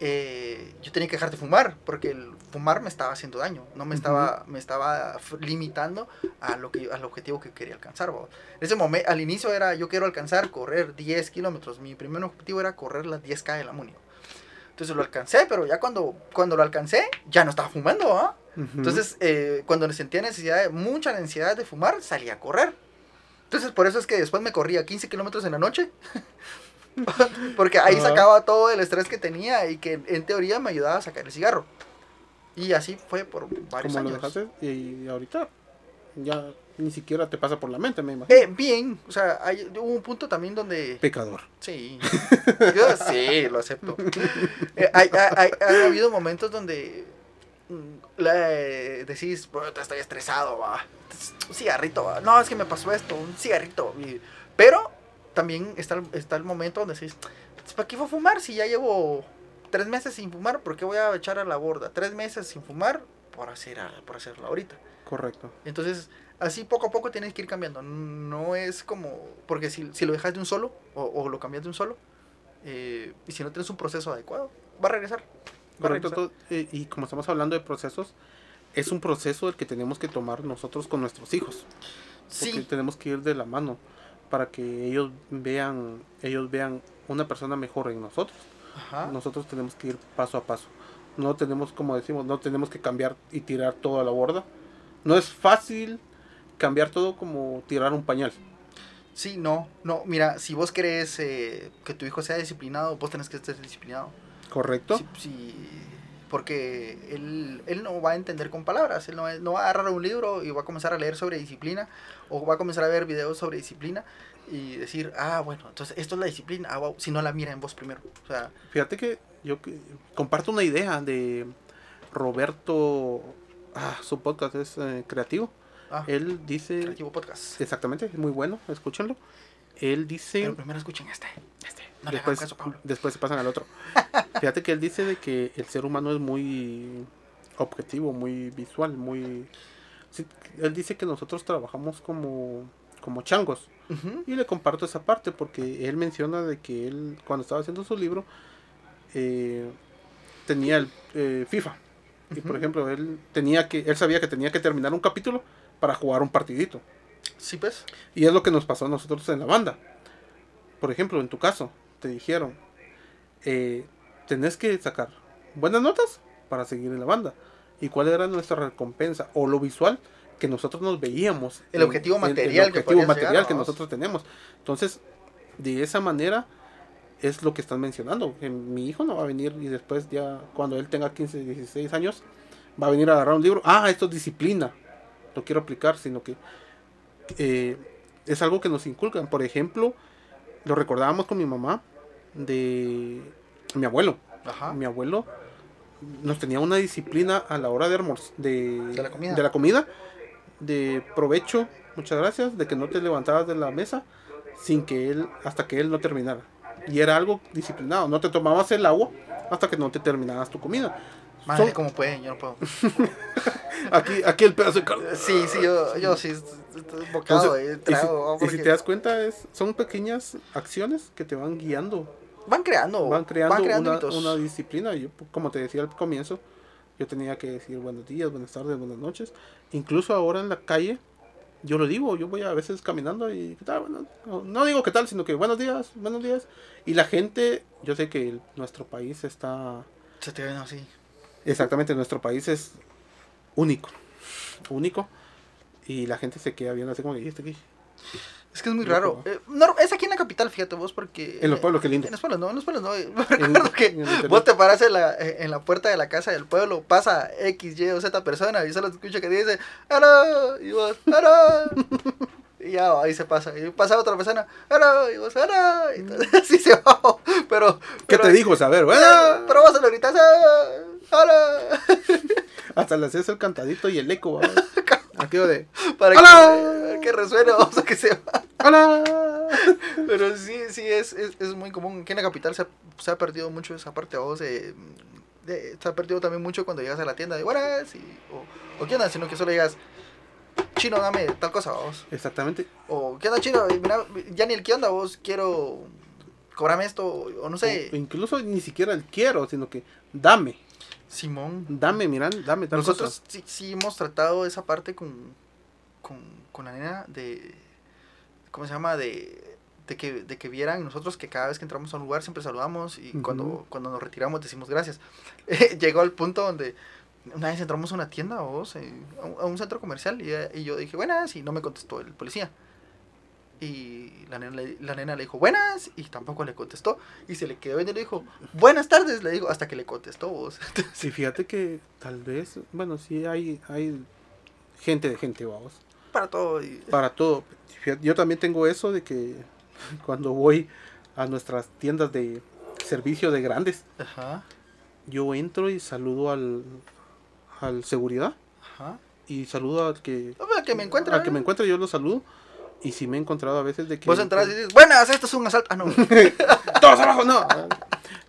eh, yo tenía que dejar de fumar, porque el fumar me estaba haciendo daño, no me estaba, me estaba limitando a lo que, al objetivo que quería alcanzar. En ese momento, al inicio era, yo quiero alcanzar, correr 10 kilómetros, mi primer objetivo era correr las 10K de la Muni. Entonces lo alcancé, pero ya cuando, cuando lo alcancé, ya no estaba fumando, ¿ah? Entonces, eh, cuando sentía necesidad, de, mucha necesidad de fumar, salía a correr. Entonces, por eso es que después me corría 15 kilómetros en la noche. Porque ahí Ajá. sacaba todo el estrés que tenía y que en teoría me ayudaba a sacar el cigarro. Y así fue por varios Como lo años. dejaste y ahorita ya ni siquiera te pasa por la mente, me imagino. Eh, bien, o sea, hay, hubo un punto también donde... Pecador. Sí, yo sí, lo acepto. Eh, hay, hay- hay- ha habido momentos donde mm, le decís, "Puta, estoy estresado, va. Un cigarrito, va. No, es que me pasó esto, un cigarrito. Y- pero también está, el- está el momento donde decís, ¿para qué fue a fumar si ya llevo tres meses sin fumar? ¿Por qué voy a echar a la borda? Tres meses sin fumar por, hacer, por hacerlo ahorita. Correcto. Entonces, así poco a poco tienes que ir cambiando. No es como, porque si, si lo dejas de un solo o, o lo cambias de un solo, eh, y si no tienes un proceso adecuado, va a regresar. Va a Correcto. regresar. eh, y como estamos hablando de procesos, es un proceso el que tenemos que tomar nosotros con nuestros hijos. Porque Sí, tenemos que ir de la mano para que ellos vean, ellos vean una persona mejor en nosotros. ajá. Nosotros tenemos que ir paso a paso. No tenemos, como decimos, no tenemos que cambiar y tirar todo a la borda. No es fácil cambiar todo como tirar un pañal. Sí, no, no. Mira, si vos querés eh, que tu hijo sea disciplinado, vos tenés que ser disciplinado. ¿Correcto? Sí, porque él, él no va a entender con palabras, él no, va- no va a agarrar un libro y va a comenzar a leer sobre disciplina o va a comenzar a ver videos sobre disciplina y decir, ah, bueno, entonces esto es la disciplina, ah, wow, si no la mira en vos primero. O sea, Fíjate que yo que- comparto una idea de Roberto. Ah, su podcast es eh, creativo. ah, Él dice. Creativo Podcast. Exactamente, es muy bueno, escúchenlo. Él dice. Pero primero escuchen este. Este. No después, caso, después se pasan al otro. Fíjate que él dice de que el ser humano es muy objetivo, muy visual, muy... sí, él dice que nosotros trabajamos como, como changos. Y le comparto esa parte porque él menciona de que él, cuando estaba haciendo su libro, eh, tenía el eh, FIFA. Y por ejemplo, él tenía que, él sabía que tenía que terminar un capítulo para jugar un partidito. Sí, pues. Y es lo que nos pasó a nosotros en la banda. Por ejemplo, en tu caso, te dijeron, eh, tenés que sacar buenas notas para seguir en la banda. ¿Y cuál era nuestra recompensa? O lo visual que nosotros nos veíamos. El objetivo material que objetivo podías material llegar, que ¿no? nosotros tenemos. Entonces, de esa manera es lo que están mencionando. Que mi hijo no va a venir y después ya cuando él tenga 15, 16 años, va a venir a agarrar un libro. Ah, esto es disciplina. Lo quiero aplicar, sino que eh, es algo que nos inculcan. Por ejemplo, lo recordábamos con mi mamá de mi abuelo. Ajá. Mi abuelo nos tenía una disciplina a la hora de de, De la comida. de la comida, de provecho, muchas gracias, de que no te levantabas de la mesa sin que él, hasta que él no terminara. Y era algo disciplinado, no te tomabas el agua hasta que no te terminabas tu comida. Madre, Son- ¿cómo pueden? Yo no puedo. aquí, aquí el pedazo de carne. Sí, sí, yo, yo sí. Bocado, Entonces, eh, y, si, y si te das cuenta, es, son pequeñas acciones que te van guiando Van creando. van creando, una, hábitos. una disciplina. Yo, como te decía al comienzo, yo tenía que decir buenos días, buenas tardes, buenas noches. Incluso ahora en la calle, yo lo digo, yo voy a veces caminando y ¿qué tal? Bueno, no, no digo qué tal, sino que buenos días, buenos días. Y la gente, yo sé que el- nuestro país está, Se te ven así. exactamente, nuestro país es único, único. Y la gente se queda viendo así como que, "¿Y este qué?". Es que es muy raro. Eh, no, es aquí en la capital, fíjate vos, porque. En los pueblos, qué lindo. En los pueblos no, en los pueblos no. En- recuerdo que en vos te paras en la, en la puerta de la casa del pueblo, pasa X, Y o Z persona y solo escucha que dice, ¡Ara! Y vos, ¡Ara! Y ya, ahí se pasa. Y pasa otra persona, ¡Ara! Y vos, ¡Ara! Y todo- así se va. Pero. ¿Qué pero- te dijo? Saber, bueno, Pero vos se lo gritas. ¡Ara! hasta le haces el cantadito y el eco. ¿va? Aquello de, Para ¡Hola! que, que resuene, a que se va. ¡Hola! Pero sí, sí, es, es, es muy común. Aquí en la capital se ha, se ha perdido mucho esa parte. Vos, eh, de- se ha perdido también mucho cuando llegas a la tienda de buenas y, o, o qué onda, sino que solo digas, chino, dame tal cosa, vos. Exactamente. O qué onda, chino, mira, ya ni el qué onda, vos quiero cobrame esto, o no sé. O incluso ni siquiera el quiero, sino que dame, Simón. dame, miran, dame tal Nosotros cosa. sí, sí hemos tratado esa parte con, con, con la nena de, ¿cómo se llama? De, de, que, de que vieran nosotros que cada vez que entramos a un lugar siempre saludamos y cuando, cuando nos retiramos decimos gracias. Llegó al punto donde una vez entramos a una tienda vos, eh, a, un, a un centro comercial y, eh, y yo dije buenas y no me contestó el policía. Y la nena, le, la nena le dijo buenas y tampoco le contestó y se le quedó viendo y le dijo buenas tardes, le dijo hasta que le contestó vos. Sí, fíjate que tal vez, bueno, sí hay, hay gente de gente, vamos. Para todo. Y... Para todo. Fíjate, Yo también tengo eso de que cuando voy a nuestras tiendas de servicio de grandes, Ajá, yo entro y saludo al, al seguridad ajá. y saludo al que, O sea, que me encuentra. al que me encuentre, yo lo saludo. Y si me he encontrado a veces de que... Vos entras y dices, buenas, esto es un asalto. Ah, no. ¡Todos abajo! No,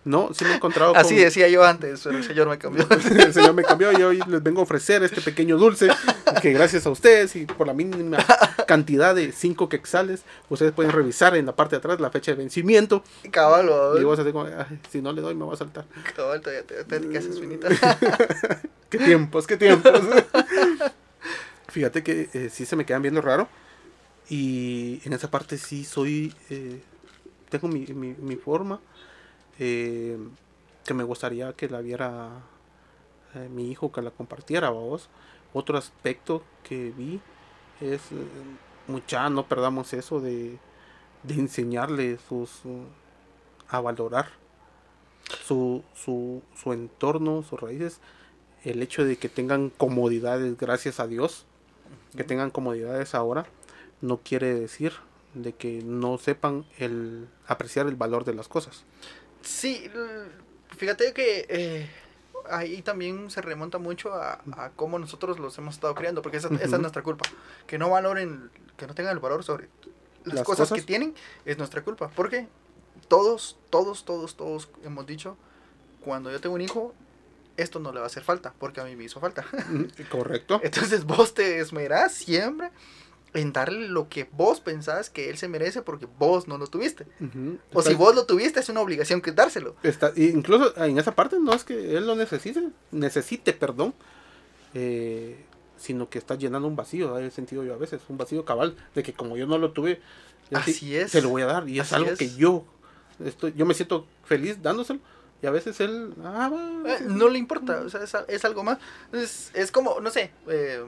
no, sí me he encontrado con... Así decía yo antes, pero el señor me cambió. El señor me cambió y hoy les vengo a ofrecer este pequeño dulce que gracias a ustedes y por la mínima cantidad de 5 quexales, ustedes pueden revisar en la parte de atrás la fecha de vencimiento Cabal, y vos así como, "Ay, si no le doy me va a saltar. Cabal, todavía te, te, te haces finita. Qué tiempos, qué tiempos. Fíjate que eh, sí se me quedan viendo raro y en esa parte sí soy, eh, tengo mi, mi, mi forma eh, que me gustaría que la viera eh, mi hijo, que la compartiera, vos. Otro aspecto que vi es, mucha, no perdamos eso de, de enseñarle sus, a valorar su, su, su entorno, sus raíces, el hecho de que tengan comodidades, gracias a Dios, que tengan comodidades ahora, no quiere decir de que no sepan el apreciar el valor de las cosas. Sí, fíjate que eh, ahí también se remonta mucho a, a cómo nosotros los hemos estado criando, porque esa, esa es nuestra culpa. Que no valoren, que no tengan el valor sobre las, Las cosas, cosas. que tienen, es nuestra culpa. Porque todos, todos, todos, todos hemos dicho, cuando yo tengo un hijo, esto no le va a hacer falta, porque a mí me hizo falta. Correcto. Entonces vos te esmerás siempre en darle lo que vos pensás que él se merece porque vos no lo tuviste. O si vos lo tuviste, es una obligación que dárselo. está- y incluso en esa parte no es que él lo necesite, necesite, perdón, eh, sino que está llenando un vacío, he sentido yo a veces, un vacío cabal, de que como yo no lo tuve, Así es. se lo voy a dar y es Así algo es. que yo estoy, yo me siento feliz dándoselo y a veces él, ah, Eh, no le importa, o sea, es, es algo más. Es, es como, no sé, eh,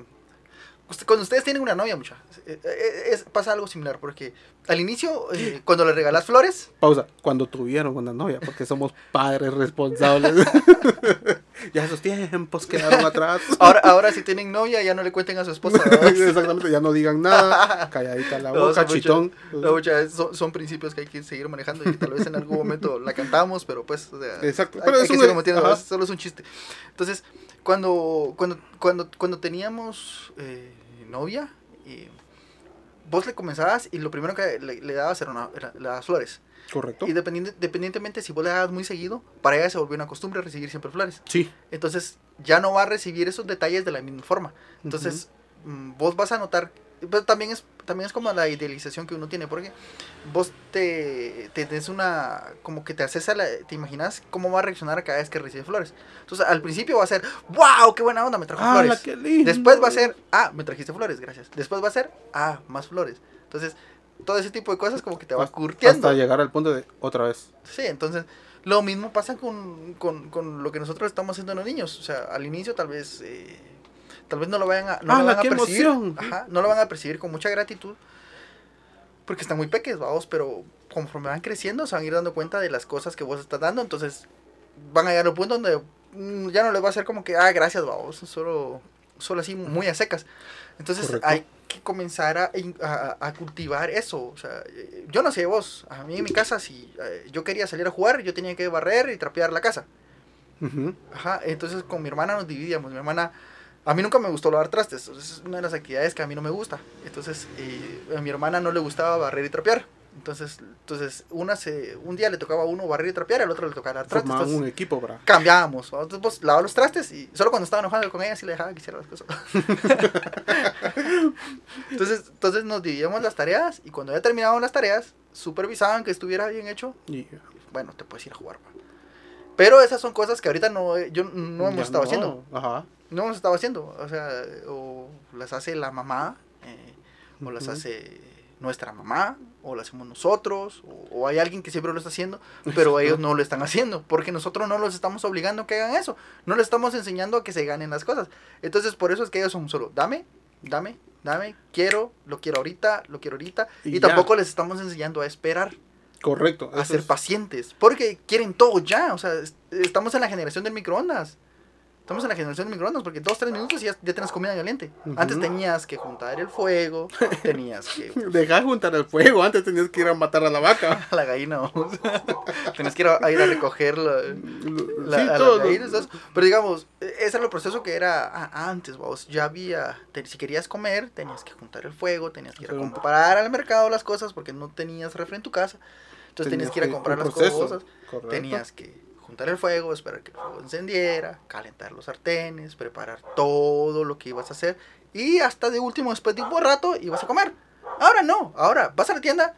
cuando ustedes tienen una novia, mucha, eh, eh, es, pasa algo similar, porque al inicio, eh, cuando le regalas flores, Pausa. Cuando tuvieron una novia, porque somos padres responsables. ya esos tiempos quedaron atrás. ahora, ahora si tienen novia, ya no le cuenten a su esposa. Exactamente, ya no digan nada. Calladita la No, boca, son chitón. No, mucha, son, son principios que hay que seguir manejando y que tal vez en algún momento la cantamos, pero pues, o sea, Exacto, pero hay es un- ajá. es- solo es un chiste. Entonces, cuando, cuando, cuando, cuando teníamos eh, novia, eh, vos le comenzabas y lo primero que le, le dabas era, una, era- le dabas flores. Correcto. Y dependiente, dependientemente si vos le dabas muy seguido, para ella se volvió una costumbre recibir siempre flores. Sí. Entonces ya no va a recibir esos detalles de la misma forma. Entonces mm, vos vas a notar, pero también es, también es como la idealización que uno tiene, porque vos te, te des una, como que te haces a la, te imaginas cómo va a reaccionar a cada vez que recibe flores. Entonces al principio va a ser, wow, qué buena onda, me trajo ¡Hala, flores. qué lindo! Después va a ser, ah, me trajiste flores, gracias. Después va a ser, ah, más flores. Entonces, todo ese tipo de cosas como que te va curtiendo. Hasta llegar al punto de otra vez. Sí, entonces lo mismo pasa con, con, con lo que nosotros estamos haciendo en los niños. O sea, al inicio tal vez eh, tal vez no lo vayan a, no ¡Ah, lo van a percibir. Ajá, no lo van a percibir con mucha gratitud. Porque están muy pequeños, vamos, pero conforme van creciendo se van a ir dando cuenta de las cosas que vos estás dando. Entonces van a llegar a un punto donde mm, ya no les va a ser como que, ah, gracias, vamos, solo, solo así muy a secas. Entonces Correcto. hay que comenzar a, a- a cultivar eso. O sea, yo no sé vos, a mí en mi casa, si eh, yo quería salir a jugar, yo tenía que barrer y trapear la casa. Ajá, entonces con mi hermana nos dividíamos. Mi hermana, a mí nunca me gustó lavar trastes, es una de las actividades que a mí no me gusta. Entonces, eh, a mi hermana no le gustaba barrer y trapear. Entonces, entonces una se, un día le tocaba a uno barrer y trapear, al otro le tocaba lavar trastes. Formaban un equipo, bra. cambiábamos. Entonces, pues, lavaba los trastes y solo cuando estaba enojado con ella sí le dejaba que hiciera las cosas. entonces, entonces nos dividíamos las tareas y cuando ya terminábamos las tareas, supervisaban que estuviera bien hecho. Y, Bueno, te puedes ir a jugar. pa. Pero esas son cosas que ahorita no, yo no hemos ya estado no. haciendo. Ajá. No hemos estado haciendo. O sea, o las hace la mamá, eh, o las hace nuestra mamá, o las hacemos nosotros, o, o hay alguien que siempre lo está haciendo, pero ellos no lo están haciendo, porque nosotros no los estamos obligando a que hagan eso, no les estamos enseñando a que se ganen las cosas. Entonces, por eso es que ellos son solo, dame, dame, dame, quiero, lo quiero ahorita, lo quiero ahorita. Y tampoco les estamos enseñando a esperar, Correcto. a ser es- pacientes, porque quieren todo ya. O sea, es- estamos en la generación del microondas. Estamos en la generación del microondas porque dos, tres minutos y ya, ya tienes comida caliente. Antes tenías que juntar el fuego, tenías que Deja juntar el fuego, antes tenías que ir a matar a la vaca. a la gallina, vamos. tenías que ir a, a ir a recoger la, la- sí, a las todo. gallinas, ¿sabes? Pero digamos, e- ese era el proceso que era a- antes, vos. Ya había, te- si querías comer, tenías que juntar el fuego, tenías que ir a comprar al mercado las cosas porque no tenías refri en tu casa. Entonces tenías que ir a comprar las cosas. correcto. Tenías que juntar el fuego, esperar que el fuego encendiera, calentar los sartenes, preparar todo lo que ibas a hacer. Y hasta de último, después de un buen rato, ibas a comer. Ahora no, ahora vas a la tienda,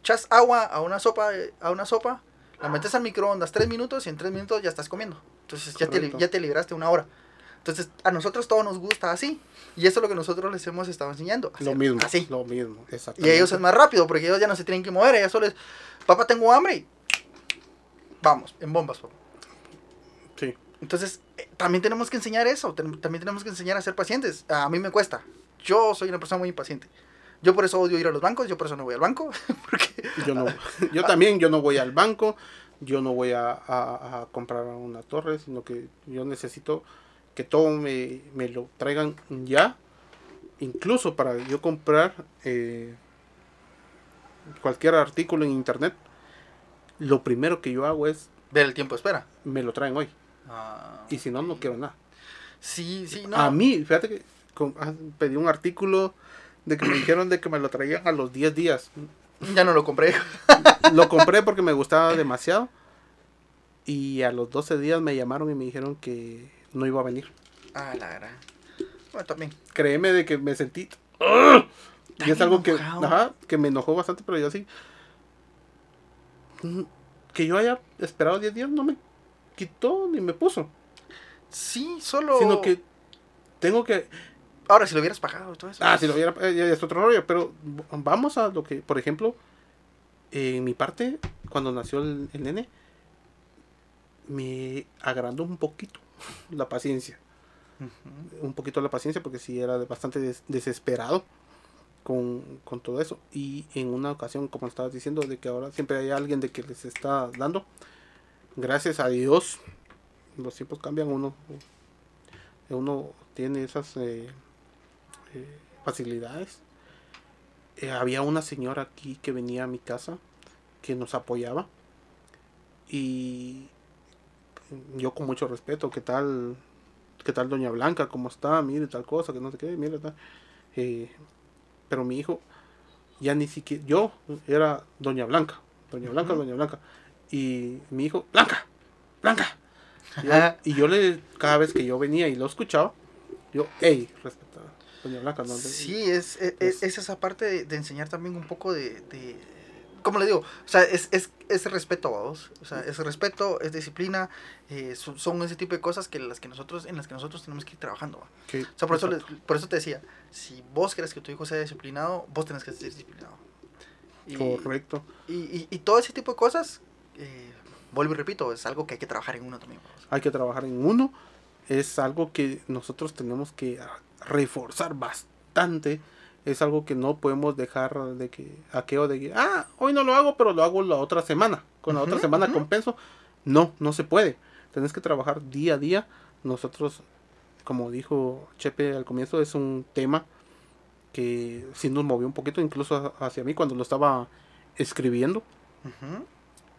echas agua a una sopa, eh, a una sopa, la metes al microondas tres minutos y en tres minutos ya estás comiendo. Entonces ya te, ya te libraste una hora. Entonces a nosotros todo nos gusta así. Y eso es lo que nosotros les hemos estado enseñando. Lo hacer mismo. Así. Lo mismo, Y exactamente. ellos es más rápido porque ellos ya no se tienen que mover. Ellos solo es, papá, tengo hambre. Vamos, en bombas, papá. Sí. Entonces, eh, también tenemos que enseñar eso. ten- también tenemos que enseñar a ser pacientes. A mí me cuesta. Yo soy una persona muy impaciente. Yo por eso odio ir a los bancos. Yo por eso no voy al banco. porque Yo, no, yo también, yo no voy al banco, yo no voy a, a- a comprar una torre, sino que yo necesito que todo me, me lo traigan ya, incluso para yo comprar eh, cualquier artículo en internet, lo primero que yo hago es, ver el tiempo de espera. me lo traen hoy, Ah, y si no, no quiero nada. Sí, sí, no. A mí, fíjate que con- ah, pedí un artículo de que me dijeron de que me lo traían a los 10 días. Ya no lo compré. Lo compré porque me gustaba demasiado. Y a los 12 días me llamaron y me dijeron que no iba a venir. Ah, la gran. Bueno, también. Créeme de que me sentí... Y es algo que, ajá, que me enojó bastante, pero yo sí... mm, Que yo haya esperado 10 días no me quitó ni me puso. Sí, solo. Sino que tengo que... Ahora, si lo hubieras pagado todo eso. Ah, si lo hubiera... eh, ya es otro rollo, pero vamos a lo que, por ejemplo, en mi parte, cuando nació el, el nene, me agrandó un poquito la paciencia. Un poquito la paciencia porque sí era bastante des- desesperado con, con todo eso. Y en una ocasión, como estabas diciendo, de que ahora siempre hay alguien de que les está dando. Gracias a Dios, los tiempos cambian, uno, uno tiene esas eh, eh, facilidades. Eh, había una señora aquí que venía a mi casa que nos apoyaba y yo con mucho respeto, ¿qué tal? ¿Qué tal doña Blanca? ¿Cómo está? Mire tal cosa, que no sé qué, mire tal. Pero mi hijo ya ni siquiera, yo era doña Blanca, doña Blanca, doña Blanca. Y mi hijo, Blanca, Blanca. Y yo, Ajá. y yo le, cada vez que yo venía y lo escuchaba, yo, hey, respeta, doña Blanca, no Sí, es, es, Es- es esa parte de, de enseñar también un poco de, de ¿cómo le digo? O sea, es, es, es respeto a vos, o sea, es respeto, es disciplina, eh, son, son ese tipo de cosas que las que nosotros, en las que nosotros tenemos que ir trabajando. O sea, por eso, exacto. por eso te decía, si vos querés que tu hijo sea disciplinado, vos tenés que ser disciplinado. Y, Correcto. y, y, y todo ese tipo de cosas, eh, vuelvo y repito, es algo que hay que trabajar en uno también. ¿va? hay que trabajar en uno. Es algo que nosotros tenemos que reforzar bastante. Es algo que no podemos dejar de que aquello de que, ah, hoy no lo hago, pero lo hago la otra semana. Con la otra semana compenso. No, no se puede. Tenés que trabajar día a día. Nosotros, como dijo Chepe al comienzo, es un tema que sí nos movió un poquito, incluso hacia mí cuando lo estaba escribiendo.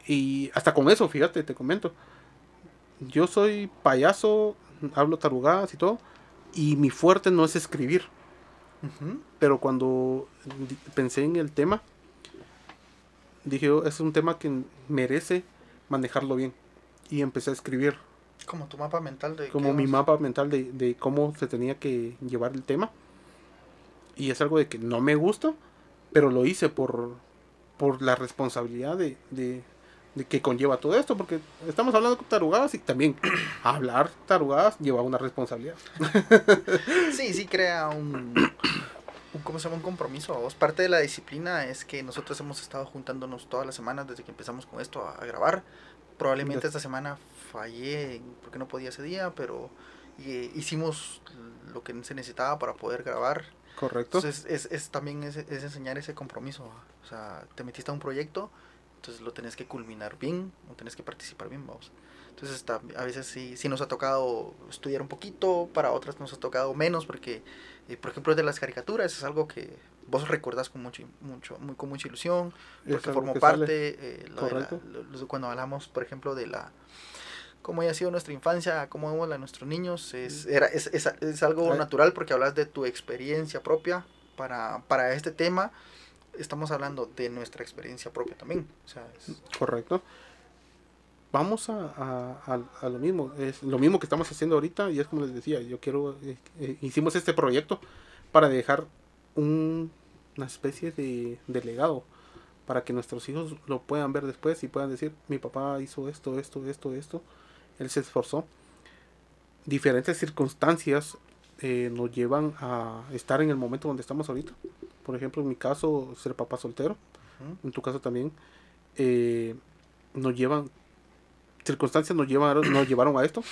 Y hasta con eso, fíjate, te comento. Yo soy payaso, hablo tarugadas y todo. Y mi fuerte no es escribir. Pero cuando pensé en el tema, dije, "Oh, es un tema que merece manejarlo bien. Y empecé a escribir Como tu mapa mental de... como mi mapa mental de, de cómo se tenía que llevar el tema. Y es algo de que no me gusta, pero lo hice por, por la responsabilidad de, de, de que conlleva todo esto, porque estamos hablando de tarugadas y también hablar tarugadas lleva una responsabilidad. Sí, sí crea un, un ¿cómo se llama? Un compromiso. Vos. Parte de la disciplina es que nosotros hemos estado juntándonos todas las semanas desde que empezamos con esto a, a grabar. Probablemente esta semana fallé porque no podía ese día, pero eh, hicimos lo que se necesitaba para poder grabar. Correcto. Entonces es, es también es, es enseñar ese compromiso. O sea, te metiste a un proyecto, entonces lo tenés que culminar bien, o tenés que participar bien, vamos. Entonces está, a veces sí, sí nos ha tocado estudiar un poquito, para otras nos ha tocado menos, porque, eh, por ejemplo, de las caricaturas es algo que vos recuerdas con mucho, mucho, muy, con mucha ilusión, porque formó parte, eh, lo la- lo- cuando hablamos, por ejemplo, de la cómo haya sido nuestra infancia, cómo vemos a nuestros niños, es, era, es, es, es algo natural porque hablas de tu experiencia propia para, para este tema. Estamos hablando de nuestra experiencia propia también. O sea, Correcto. Vamos a- a lo mismo, es lo mismo que estamos haciendo ahorita y es como les decía, yo quiero, eh, eh, hicimos este proyecto para dejar un- una especie de, de legado para que nuestros hijos lo puedan ver después y puedan decir, mi papá hizo esto, esto, esto, esto, él se esforzó. Diferentes circunstancias eh, nos llevan a estar en el momento donde estamos ahorita. Por ejemplo, en mi caso, ser papá soltero en tu caso también, eh, nos llevan, circunstancias nos llevaron, nos llevaron a esto,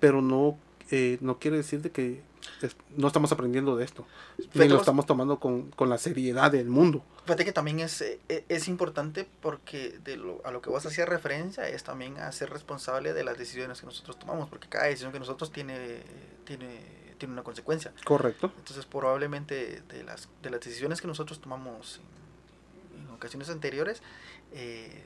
pero no, eh, no quiere decir de que es- no estamos aprendiendo de esto, ni lo estamos tomando con, con la seriedad del mundo. Fíjate que también es, eh, eh, es importante porque de lo, a lo que vos hacías referencia es también a ser responsable de las decisiones que nosotros tomamos, porque cada decisión que nosotros tiene, tiene, tiene una consecuencia. Correcto, Entonces probablemente de las, de las decisiones que nosotros tomamos en, en ocasiones anteriores, eh,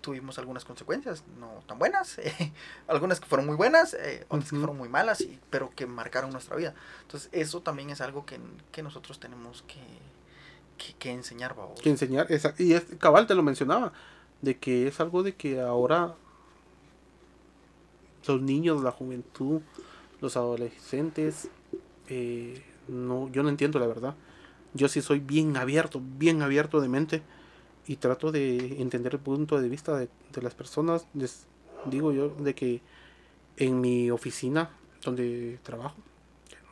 tuvimos algunas consecuencias no tan buenas, eh, algunas que fueron muy buenas, eh, otras que fueron muy malas, y, pero que marcaron nuestra vida. Entonces eso también es algo que, que nosotros tenemos que, que, que enseñar, babos. que enseñar, esa- y es, cabal te lo mencionaba, de que es algo de que ahora los niños, la juventud, los adolescentes, eh, no, yo no entiendo la verdad. Yo sí soy bien abierto, bien abierto de mente y trato de entender el punto de vista de, de las personas. Les digo yo de que en mi oficina donde trabajo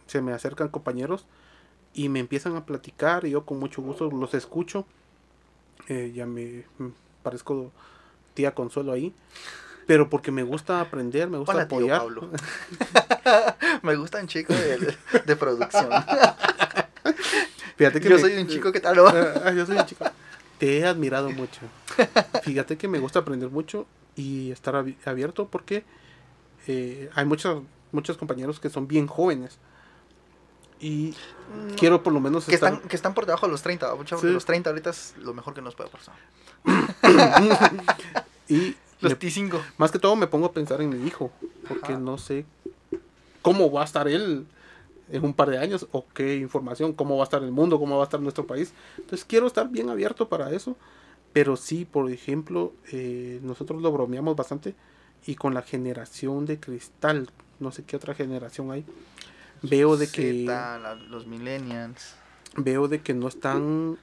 se me acercan compañeros y me empiezan a platicar y yo con mucho gusto los escucho. Eh, ya me, me parezco tía Consuelo ahí. Pero porque me gusta aprender, me gusta Hola, tío apoyar. Pablo. Me gustan chicos de, de producción. Fíjate que Yo me- soy un chico que tal. Ah, yo soy un chico. Te he admirado mucho. Fíjate que me gusta aprender mucho y estar abi- abierto porque eh, hay muchos muchos compañeros que son bien jóvenes y quiero por lo menos que estar están, que están por debajo de los 30. Mucho, Sí. Los 30 ahorita es lo mejor que nos puede pasar. y Los me- T5. más que todo me pongo a pensar en mi hijo porque Ajá. no sé cómo va a estar él en un par de años o qué información, cómo va a estar el mundo, cómo va a estar nuestro país. Entonces quiero estar bien abierto para eso. Pero sí, por ejemplo, eh, nosotros lo bromeamos bastante y con la generación de cristal, no sé qué otra generación hay, veo de que Zeta, la- los millennials. veo de que no están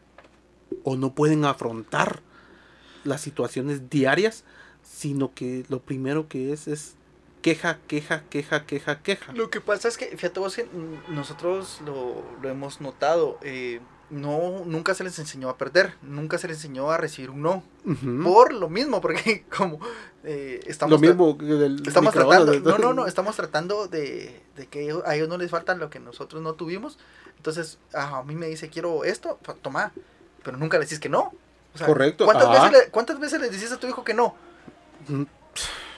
o no pueden afrontar las situaciones diarias, sino que lo primero que es es queja, queja, queja, queja, queja. Lo que pasa es que, fíjate vos que nosotros lo, lo hemos notado. eh, no, nunca se les enseñó a perder. Nunca se les enseñó a recibir un no. Por lo mismo, porque como eh, estamos... lo mismo del Estamos tratando, no, no, no, estamos tratando de, de que a ellos no les falta lo que nosotros no tuvimos. Entonces, ah, a mí me dice, quiero esto, toma, pero nunca le decís que no. O sea, Correcto, ¿cuántas veces, le, ¿Cuántas veces le decís a tu hijo que no? Mm,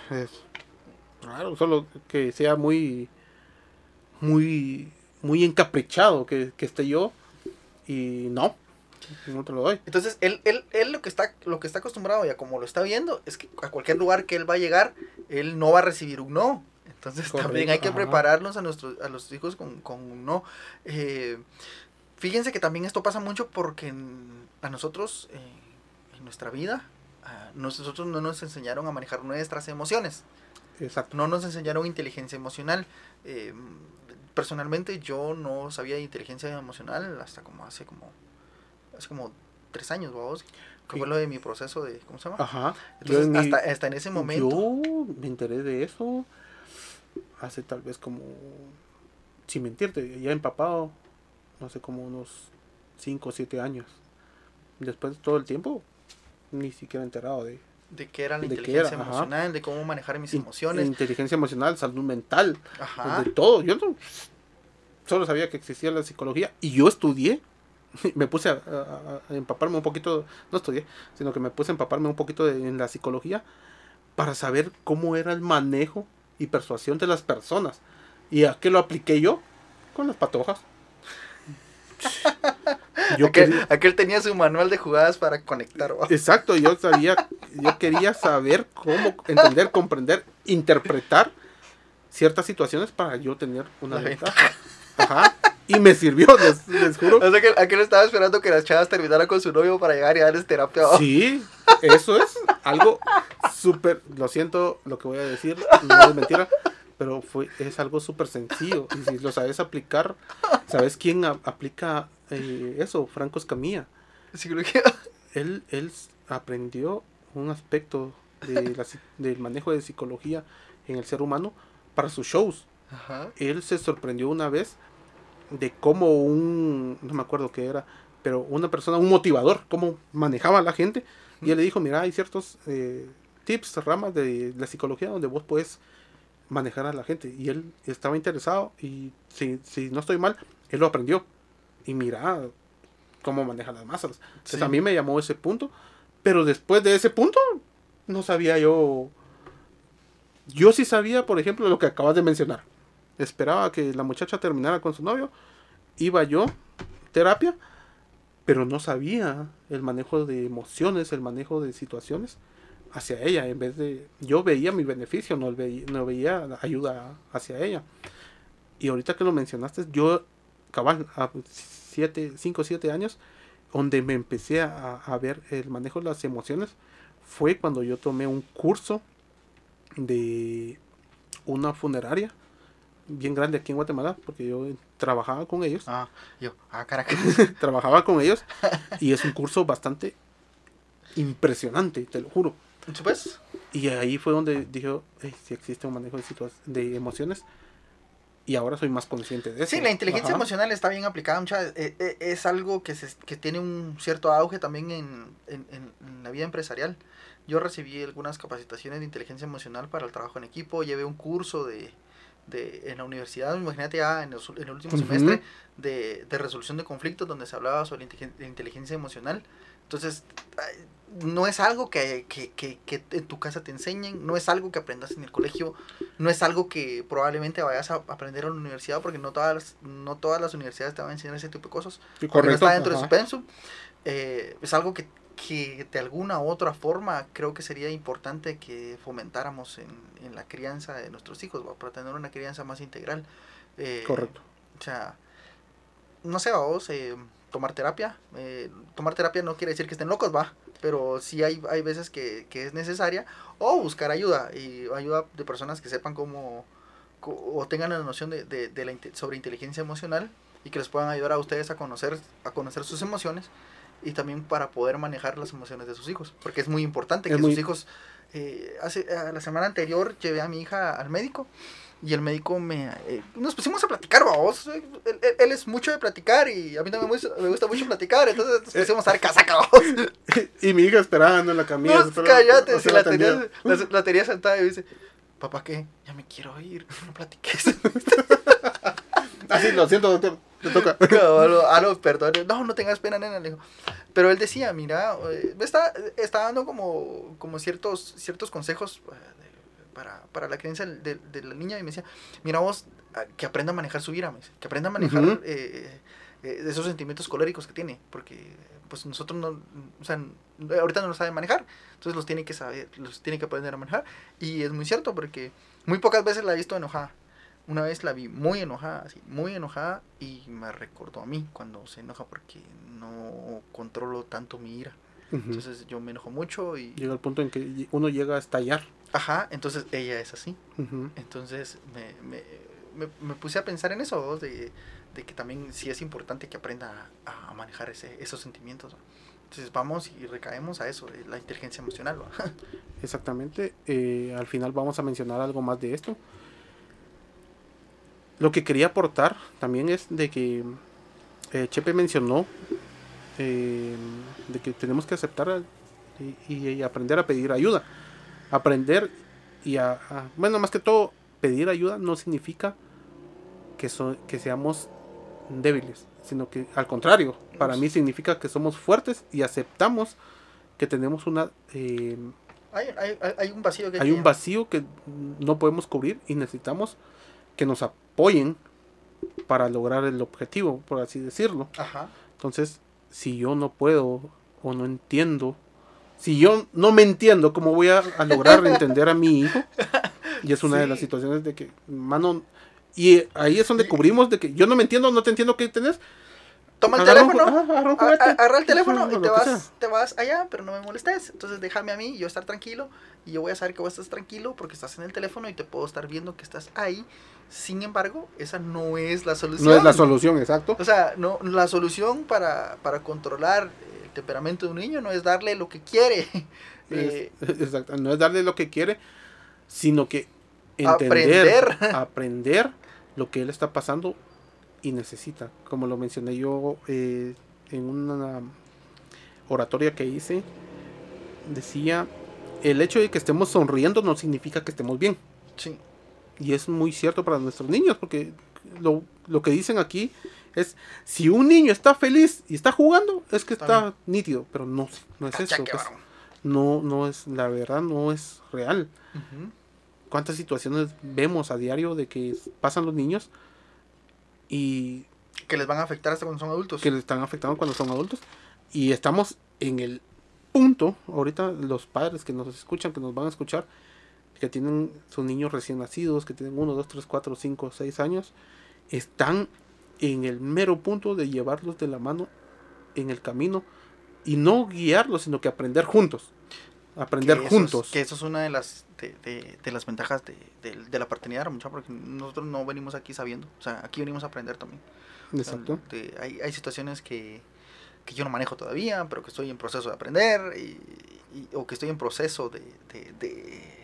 Es raro, solo que sea muy muy muy encaprichado que, que esté yo y no, no te lo doy. Entonces, él, él, él lo que está, lo que está acostumbrado y a como lo está viendo, es que a cualquier lugar que él va a llegar, él no va a recibir un no. Entonces Correcto, también hay que ajá. prepararnos a nuestros, a los hijos con, con un no. Eh, fíjense que también esto pasa mucho porque en- a nosotros, eh, en nuestra vida, a nosotros no nos enseñaron a manejar nuestras emociones. Exacto. No nos enseñaron inteligencia emocional. Eh, personalmente yo no sabía de inteligencia emocional hasta como hace como hace como tres años, vamos. Que fue lo de mi proceso de, ¿cómo se llama? Ajá. Entonces, en mi- hasta, hasta en ese momento. Yo me enteré de eso hace tal vez como, sin mentirte, ya empapado, no sé, como unos 5 o 7 años. Después de todo el tiempo, ni siquiera enterado de de qué era la de inteligencia era, ajá. emocional, de cómo manejar mis emociones. inteligencia emocional, salud mental, Ajá. de todo. Yo no solo sabía que existía la psicología y yo estudié, me puse a, a- a empaparme un poquito, no estudié, sino que me puse a empaparme un poquito de- en la psicología para saber cómo era el manejo y persuasión de las personas. ¿Y a qué lo apliqué yo? Con las patojas. Yo aquel, quería- aquel tenía su manual de jugadas para conectar. Exacto, yo sabía, yo quería saber cómo entender, comprender, interpretar ciertas situaciones para yo tener una La ventaja. Ajá. Y me sirvió, les, les juro. O sea que aquel estaba esperando que las chavas terminaran con su novio para llegar y darles terapia. Sí, eso es algo súper, lo siento lo que voy a decir, no es mentira, pero fue, es algo súper sencillo. Y si lo sabes aplicar, ¿sabes quién a- aplica eh, eso? Franco Escamilla. Psicología. él, él aprendió un aspecto de la del manejo de psicología en el ser humano para sus shows. Ajá. Él se sorprendió una vez de cómo un, no me acuerdo qué era, pero una persona, un motivador, cómo manejaba a la gente. Y él le dijo, mira, hay ciertos eh, tips, ramas de la psicología donde vos puedes manejar a la gente. Y él estaba interesado y si, si no estoy mal, él lo aprendió. Y mira cómo maneja las masas. Entonces Sí. a mí me llamó ese punto. Pero después de ese punto, no sabía yo. Yo sí sabía, por ejemplo, lo que acabas de mencionar. Esperaba que la muchacha terminara con su novio. Iba yo, terapia, pero no sabía el manejo de emociones, el manejo de situaciones hacia ella. En vez de. Yo veía mi beneficio, no veía, no veía ayuda hacia ella. Y ahorita que lo mencionaste, yo, cabal, a 5 o 7 años, donde me empecé a, a ver el manejo de las emociones, fue cuando yo tomé un curso de una funeraria bien grande aquí en Guatemala, porque yo trabajaba con ellos, Ah, yo, ah, caraca. trabajaba con ellos, y es un curso bastante impresionante, te lo juro. ¿Supes? Y ahí fue donde dije, si existe un manejo de, de emociones, y ahora soy más consciente de eso. Sí, la inteligencia Ajá. emocional está bien aplicada. Mucha, eh, eh, es algo que, se, que tiene un cierto auge también en, en, en- la vida empresarial. Yo recibí algunas capacitaciones de inteligencia emocional para el trabajo en equipo. Llevé un curso de, de en la universidad, imagínate ya en, los- en el último semestre, de, de resolución de conflictos donde se hablaba sobre inteligencia emocional. Entonces, no es algo que, que, que, que en tu casa te enseñen, no es algo que aprendas en el colegio, no es algo que probablemente vayas a aprender en la universidad, porque no todas las, no todas las universidades te van a enseñar ese tipo de cosas, Sí, porque no correcto. está dentro de su pensum. Eh, es algo que, que de alguna u otra forma creo que sería importante que fomentáramos en, en la crianza de nuestros hijos, ¿va? para tener una crianza más integral. Eh, Correcto. o sea, no sé, vos, eh, tomar terapia. eh, tomar terapia no quiere decir que estén locos, va. Pero sí hay, hay veces que, que es necesaria. O buscar ayuda. Y ayuda de personas que sepan cómo. o tengan la noción de, de, de la, sobre inteligencia emocional. Y que les puedan ayudar a ustedes a conocer, a conocer sus emociones. Y también para poder manejar las emociones de sus hijos. Porque es muy importante Es que muy- sus hijos. eh, hace, la semana anterior llevé a mi hija al médico. Y el médico me... eh, nos pusimos a platicar, vamos. Él, él- él es mucho de platicar y a mí también me gusta, me gusta mucho platicar. Entonces nos pusimos a dar casaca, vamos. y mi hija esperando en la camilla. No, cállate, no si se la tenía, la, la tenía sentada y me dice, papá, ¿qué? Ya me quiero ir, no platiques. Ah, sí, lo siento, doctor. Te toca. Ah, no, perdón. No, no tengas pena, nena. Le dijo. Pero él decía, mira, eh, me está, está dando como, como ciertos, ciertos consejos eh, de- para, para la creencia de, de la niña. Y me decía, mira vos, ah, que aprenda a manejar su ira, me dice, que aprenda a manejar Ujú. eh, eh, esos sentimientos coléricos que tiene. Porque pues nosotros no, o sea, ahorita no lo sabe manejar. Entonces los tiene que saber, los tiene que aprender a manejar. Y es muy cierto porque muy pocas veces la he visto enojada. Una vez la vi muy enojada, así, muy enojada y me recordó a mí cuando se enoja porque no controlo tanto mi ira. Entonces yo me enojo mucho y... Llega el punto en que uno llega a estallar. Ajá, entonces ella es así. Entonces me, me, me, me puse a pensar en eso, de, de que también sí es importante que aprenda a, a manejar ese, esos sentimientos. Entonces vamos y recaemos a eso, de la inteligencia emocional. Exactamente. Eh, al final vamos a mencionar algo más de esto. Lo que quería aportar también es de que eh, Chepe mencionó eh, de que tenemos que aceptar y, y- y aprender a pedir ayuda. Aprender y a, a- bueno, más que todo, pedir ayuda no significa que, so- que seamos débiles, sino que al contrario, para mí significa que somos fuertes y aceptamos que tenemos una... eh, Hay, hay, hay- hay un vacío que hay un vacío que no podemos cubrir y necesitamos que nos apoyen para lograr el objetivo, por así decirlo. Ajá. Entonces, si yo no puedo o no entiendo, si yo no me entiendo, ¿cómo voy a, a lograr entender a mi hijo? Y es una de las situaciones de que, mano, y ahí es donde cubrimos de que yo no me entiendo, no te entiendo qué tenés. Toma el Agarra teléfono. agarra un a- Agarra el teléfono y te vas, te vas allá, pero no me molestes. Entonces déjame a mí, yo estar tranquilo. Y yo voy a saber que vos estás tranquilo porque estás en el teléfono y te puedo estar viendo que estás ahí. Sin embargo, esa no es la solución. No es la solución, exacto. O sea, no, la solución para, para controlar el temperamento de un niño no es darle lo que quiere. Eh, exacto, no es darle lo que quiere, sino que Aprender. entender, aprender lo que él está pasando y necesita. Como lo mencioné yo eh, en una oratoria que hice, decía, el hecho de que estemos sonriendo no significa que estemos bien. sí. Y es muy cierto para nuestros niños, porque lo, lo que dicen aquí es, si un niño está feliz y está jugando, es que Está está, nítido, pero no, no es Cacha eso. pues. no, no es, la verdad no es real. ¿Cuántas situaciones vemos a diario de que pasan los niños y Que les van a afectar hasta cuando son adultos. que les están afectando cuando son adultos? Y estamos en el punto, ahorita los padres que nos escuchan, que nos van a escuchar, que tienen sus niños recién nacidos, que tienen 1, 2, 3, 4, 5, 6 años, están en el mero punto de llevarlos de la mano en el camino y no guiarlos, sino que aprender juntos. Aprender que eso es- juntos. que eso es una de las de, de- de las ventajas de, de- de la paternidad, mucha, porque nosotros no venimos aquí sabiendo. O sea, aquí venimos a aprender también. O sea, Exacto. hay, hay situaciones que, que yo no manejo todavía, pero que estoy en proceso de aprender, y, y- o que estoy en proceso de-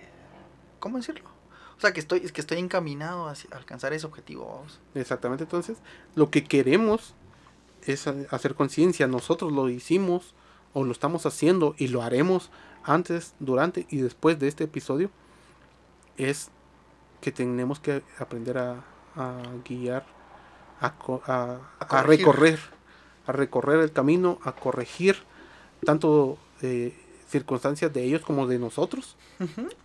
¿Cómo decirlo? O sea, que estoy, que estoy encaminado hacia alcanzar ese objetivo. vamos. Exactamente, entonces lo que queremos es a- hacer conciencia, nosotros lo hicimos o lo estamos haciendo y lo haremos antes, durante y después de este episodio, es que tenemos que aprender a, a guiar, a, a- A a recorrer, a recorrer el camino, a corregir tanto eh, circunstancias de ellos como de nosotros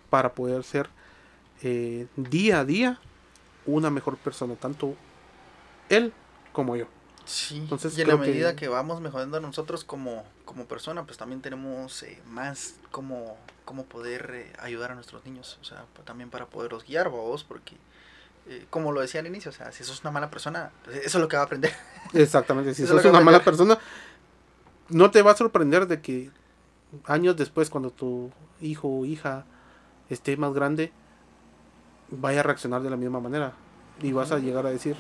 para poder ser eh, día a día una mejor persona, tanto él como yo. Sí, Entonces, y en la que- medida que... vamos mejorando nosotros como, como persona, pues también tenemos eh, más cómo, cómo poder eh, ayudar a nuestros niños, o sea, también para poderlos guiar, vos, porque eh, como lo decía al inicio, o sea, si sos una mala persona, pues, eso es lo que va a aprender. Exactamente, si sos una mala persona, no te va a sorprender de que años después, cuando tu hijo o hija esté más grande, vaya a reaccionar de la misma manera. Y vas a llegar a decir,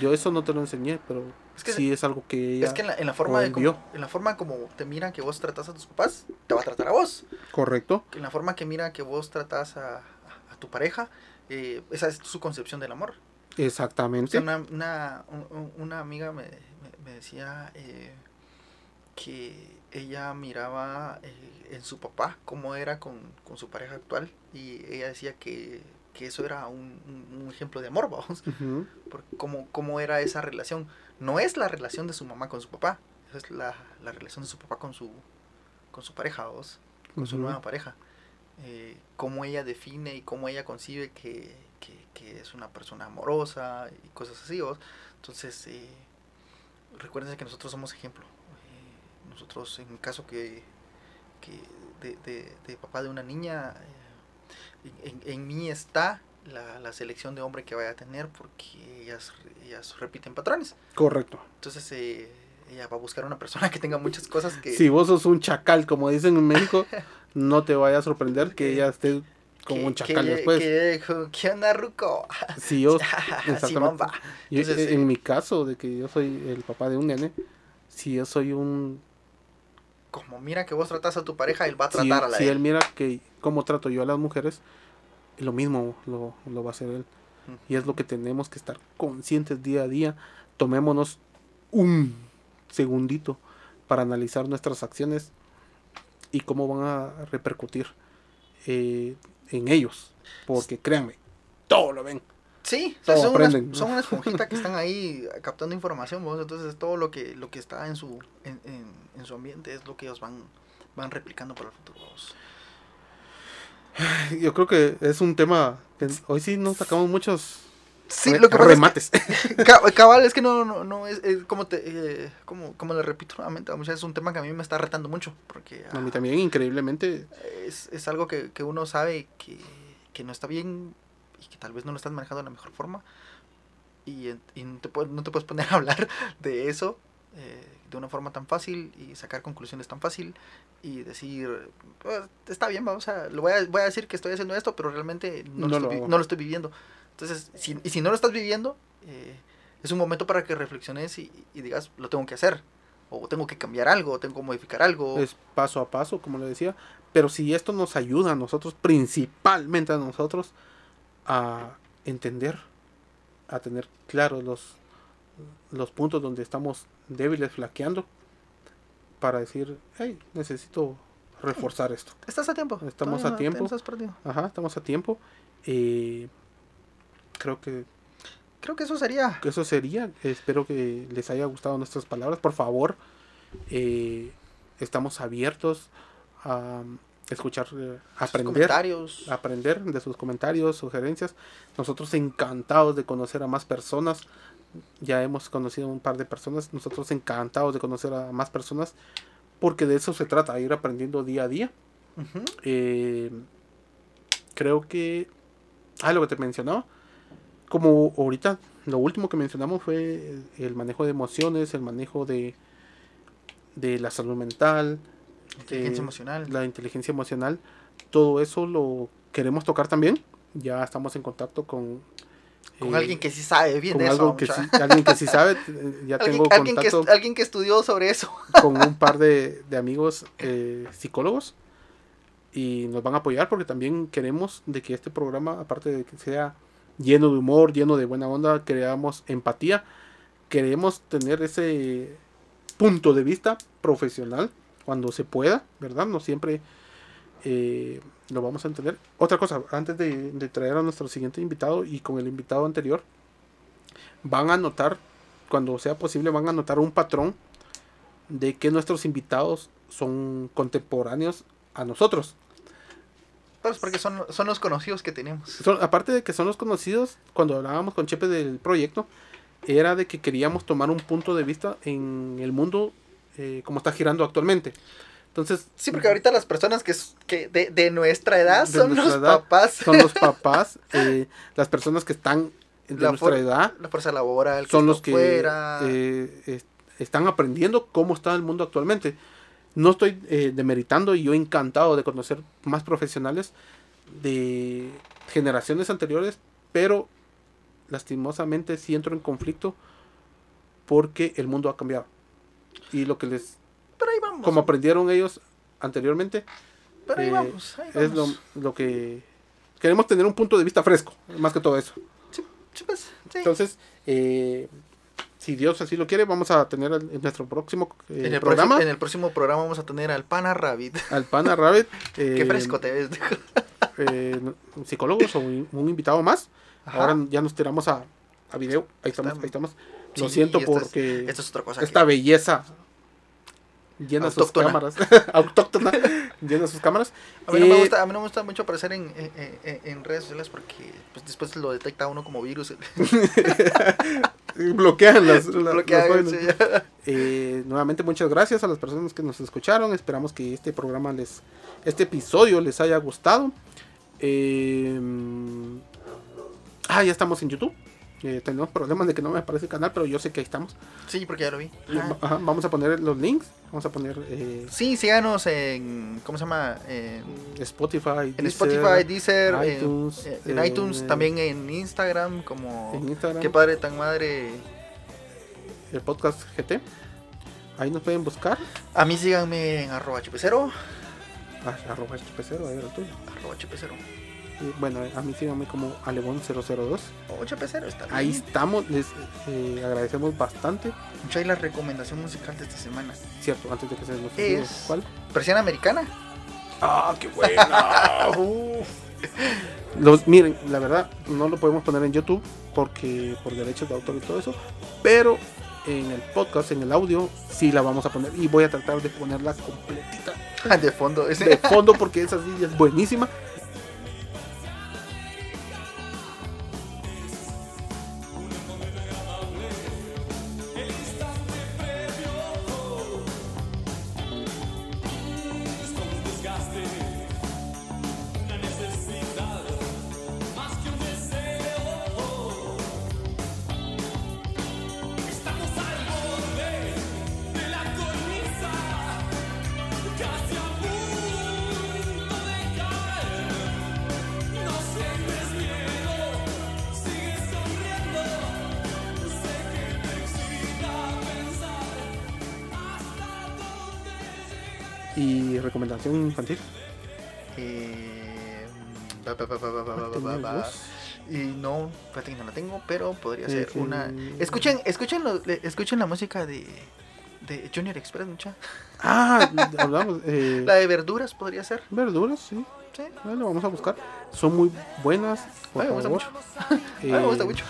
yo eso no te lo enseñé, pero Es que- sí es algo que ella... es que en la, en la forma de como, en la forma como te miran que vos tratás a tus papás, te va a tratar a vos. Correcto. En la forma que mira que vos tratás a, a- tu pareja, eh, esa es su concepción del amor. O Exactamente. sea, una, una, un- un- una amiga me, me- me decía eh, que ella miraba eh, en su papá cómo era con, con su pareja actual y ella decía que, que eso era un, un- un ejemplo de amor, vamos, por cómo, cómo era esa relación. No es la relación de su mamá con su papá, es la, la relación de su papá con su, con su pareja, vos, con su nueva pareja. Eh, cómo ella define y cómo ella concibe que, que- que es una persona amorosa y cosas así. ¿vos? Entonces, eh, recuérdense que nosotros somos ejemplo. Eh, nosotros, en el caso que, que de, de- de papá de una niña, eh, en, en- en mí está la, la selección de hombre que vaya a tener porque ellas, ellas repiten patrones. Correcto. Entonces, eh, ella va a buscar una persona que tenga muchas cosas que... Si vos sos un chacal, como dicen en México, no te vaya a sorprender que ella esté como un chacal que- después. que- ¿Qué onda, Ruco? Si yo, va. Yo, Entonces, en eh, mi caso, de que yo soy el papá de un nene, si yo soy un... Como mira que vos tratas a tu pareja, él va a Si, tratar a la si de él mira que cómo trato yo a las mujeres, lo mismo lo, lo va a hacer él. Y es lo que tenemos que estar conscientes día a día. Tomémonos un segundito para analizar nuestras acciones y cómo van a repercutir eh, en ellos. Porque créanme, todo lo ven. Sí, son, una, aprenden, ¿no? son una esponjita que están ahí captando información, ¿vos? entonces todo lo que lo que está en su en, en, en su ambiente es lo que ellos van van replicando para el futuro. ¿vos? Yo creo que es un tema que hoy sí nos sacamos muchos Sí, re- lo que es remates. que, cabal es que no no no es, es como te eh, como como le repito nuevamente, muchas es un tema que a mí me está retando mucho porque A mí ah, también, increíblemente, es, es algo que, que uno sabe que, que no está bien y que tal vez no lo estás manejando de la mejor forma y, y no, te puedes, no te puedes poner a hablar de eso eh, de una forma tan fácil y sacar conclusiones tan fácil y decir "Pues, está bien vamos a lo voy a voy a decir que estoy haciendo esto pero realmente no, No lo, lo estoy, hago. no lo estoy viviendo entonces si, y si no lo estás viviendo eh, es un momento para que reflexiones y, y digas lo tengo que hacer o tengo que cambiar algo o tengo que modificar algo es paso a paso, como le decía. Pero si esto nos ayuda a nosotros, principalmente a nosotros, a entender, a tener claros los, los puntos donde estamos débiles, flaqueando, para decir, hey, necesito reforzar esto. estás a tiempo Estamos Todavía a tiempo. no estás perdido. Ajá, estamos a tiempo. Eh, creo que Creo que eso sería. que eso sería. Espero que les haya gustado nuestras palabras. Por favor, eh, estamos abiertos a escuchar, eh, aprender, aprender de sus comentarios, sugerencias. Nosotros encantados de conocer a más personas. Ya hemos conocido un par de personas. Nosotros encantados de conocer a más personas. Porque de eso se trata, ir aprendiendo día a día. Eh, creo que. Ah, lo que te mencionaba. Como ahorita, lo último que mencionamos fue el, el manejo de emociones, el manejo de, de la salud mental, Inteligencia eh, emocional. la inteligencia emocional. Todo eso lo queremos tocar también. Ya estamos en contacto con. Con eh, alguien que sí sabe bien con de eso. que sí- alguien que sí sabe. Ya alguien, tengo alguien contacto alguien que estudió sobre eso. con un par de, de amigos eh, psicólogos y nos van a apoyar porque también queremos de que este programa, aparte de que sea lleno de humor, lleno de buena onda, creamos empatía, queremos tener ese punto de vista profesional cuando se pueda, ¿verdad? No siempre eh, lo vamos a entender. Otra cosa, antes de, de traer a nuestro siguiente invitado y con el invitado anterior, van a notar, cuando sea posible, van a notar un patrón de que nuestros invitados son contemporáneos a nosotros. Pero es porque son, son los conocidos que tenemos. Son- aparte de que son los conocidos, cuando hablábamos con Chepe del proyecto, era de que queríamos tomar un punto de vista en el mundo eh, como está girando actualmente. Entonces, Sí, porque ahorita las personas que, de, de nuestra edad De son nuestra los edad papás. son los papás, eh, las personas que están de La nuestra for- edad, La fuerza laboral. Son los que fuera. eh, es- están aprendiendo cómo está el mundo actualmente. No estoy eh, demeritando y yo encantado de conocer más profesionales de generaciones anteriores, pero lastimosamente sí entro en conflicto porque el mundo ha cambiado. Y lo que les, Pero ahí vamos. como aprendieron ellos anteriormente, Pero ahí eh, vamos. Ahí es lo, lo que queremos tener un punto de vista fresco, más que todo eso. Sí, pues, sí. Entonces, eh, si Dios así lo quiere, vamos a tener en nuestro próximo eh, en, el programa próximo, en el próximo programa vamos a tener al Pana Rabbit. al Pana Rabbit. eh, Qué fresco te ves. eh, psicólogos o un, un invitado más. Ajá. Ahora ya nos tiramos a, a video. Ahí estamos, ahí estamos. Lo siento esto es- porque Esto es otra cosa. esta que- belleza llena sus cámaras. Autóctona. llena sus cámaras. A mí, no me Eh, gusta, a mí no me gusta mucho aparecer en, en, en- en redes sociales porque pues, después lo detecta uno como virus. bloquean las, páginas. sí. Eh, nuevamente muchas gracias a las personas que nos escucharon. Esperamos que este programa les, este episodio les haya gustado. Eh, ah, ya estamos en YouTube. Eh, tenemos problemas de que no me aparece el canal, pero yo sé que ahí estamos. Sí, porque ya lo vi. Eh, Ajá. vamos a poner los links. Vamos a poner eh, Sí, síganos en. ¿Cómo se llama? En, Spotify, en Deezer, Spotify, Deezer, en- iTunes, en, eh, iTunes, también en Instagram, como. en Instagram, Qué padre tan madre. el podcast GT. Ahí nos pueden buscar. A mí síganme en arroba chp0. Ah, arroba HPCero, ahí era tuyo. Arroba chp0. Bueno, a mí síganme como Alebón002. O chp0 está bien. Ahí estamos, les eh, agradecemos bastante. Mucha y la recomendación musical de esta semana. Cierto, antes de que se nos olvide, Es- ¿Cuál? Persiana americana. ¡Ah, qué buena! Uf. Los, miren, la verdad, no lo podemos poner en YouTube porque por derechos de autor y todo eso, pero en el podcast, en el audio, sí la vamos a poner y voy a tratar de ponerla completita de fondo. de fondo porque esa sí es buenísima. Podría ser una. Escuchen, escuchen, lo- escuchen la música de, de Junior Express, mucha. Ah, hablamos. eh, La de verduras podría ser. verduras, sí. Sí. Lo vamos a buscar. Son muy buenas. Por Ay, me gusta favor, mucho. eh, Ay, me gusta mucho.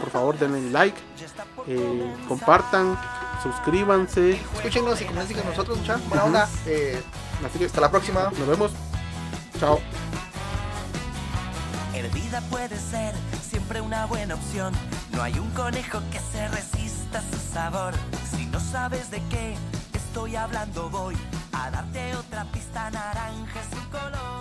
por favor, denle like, eh, compartan, suscríbanse. Escúchenos y comuniquen con nosotros, mucha. Buena Ujú. onda. Eh, Así que hasta la próxima. nos vemos. Chao. Hervida puede ser siempre una buena opción. No hay un conejo que se resista a su sabor. Si no sabes de qué estoy hablando, voy a darte otra pista naranja color.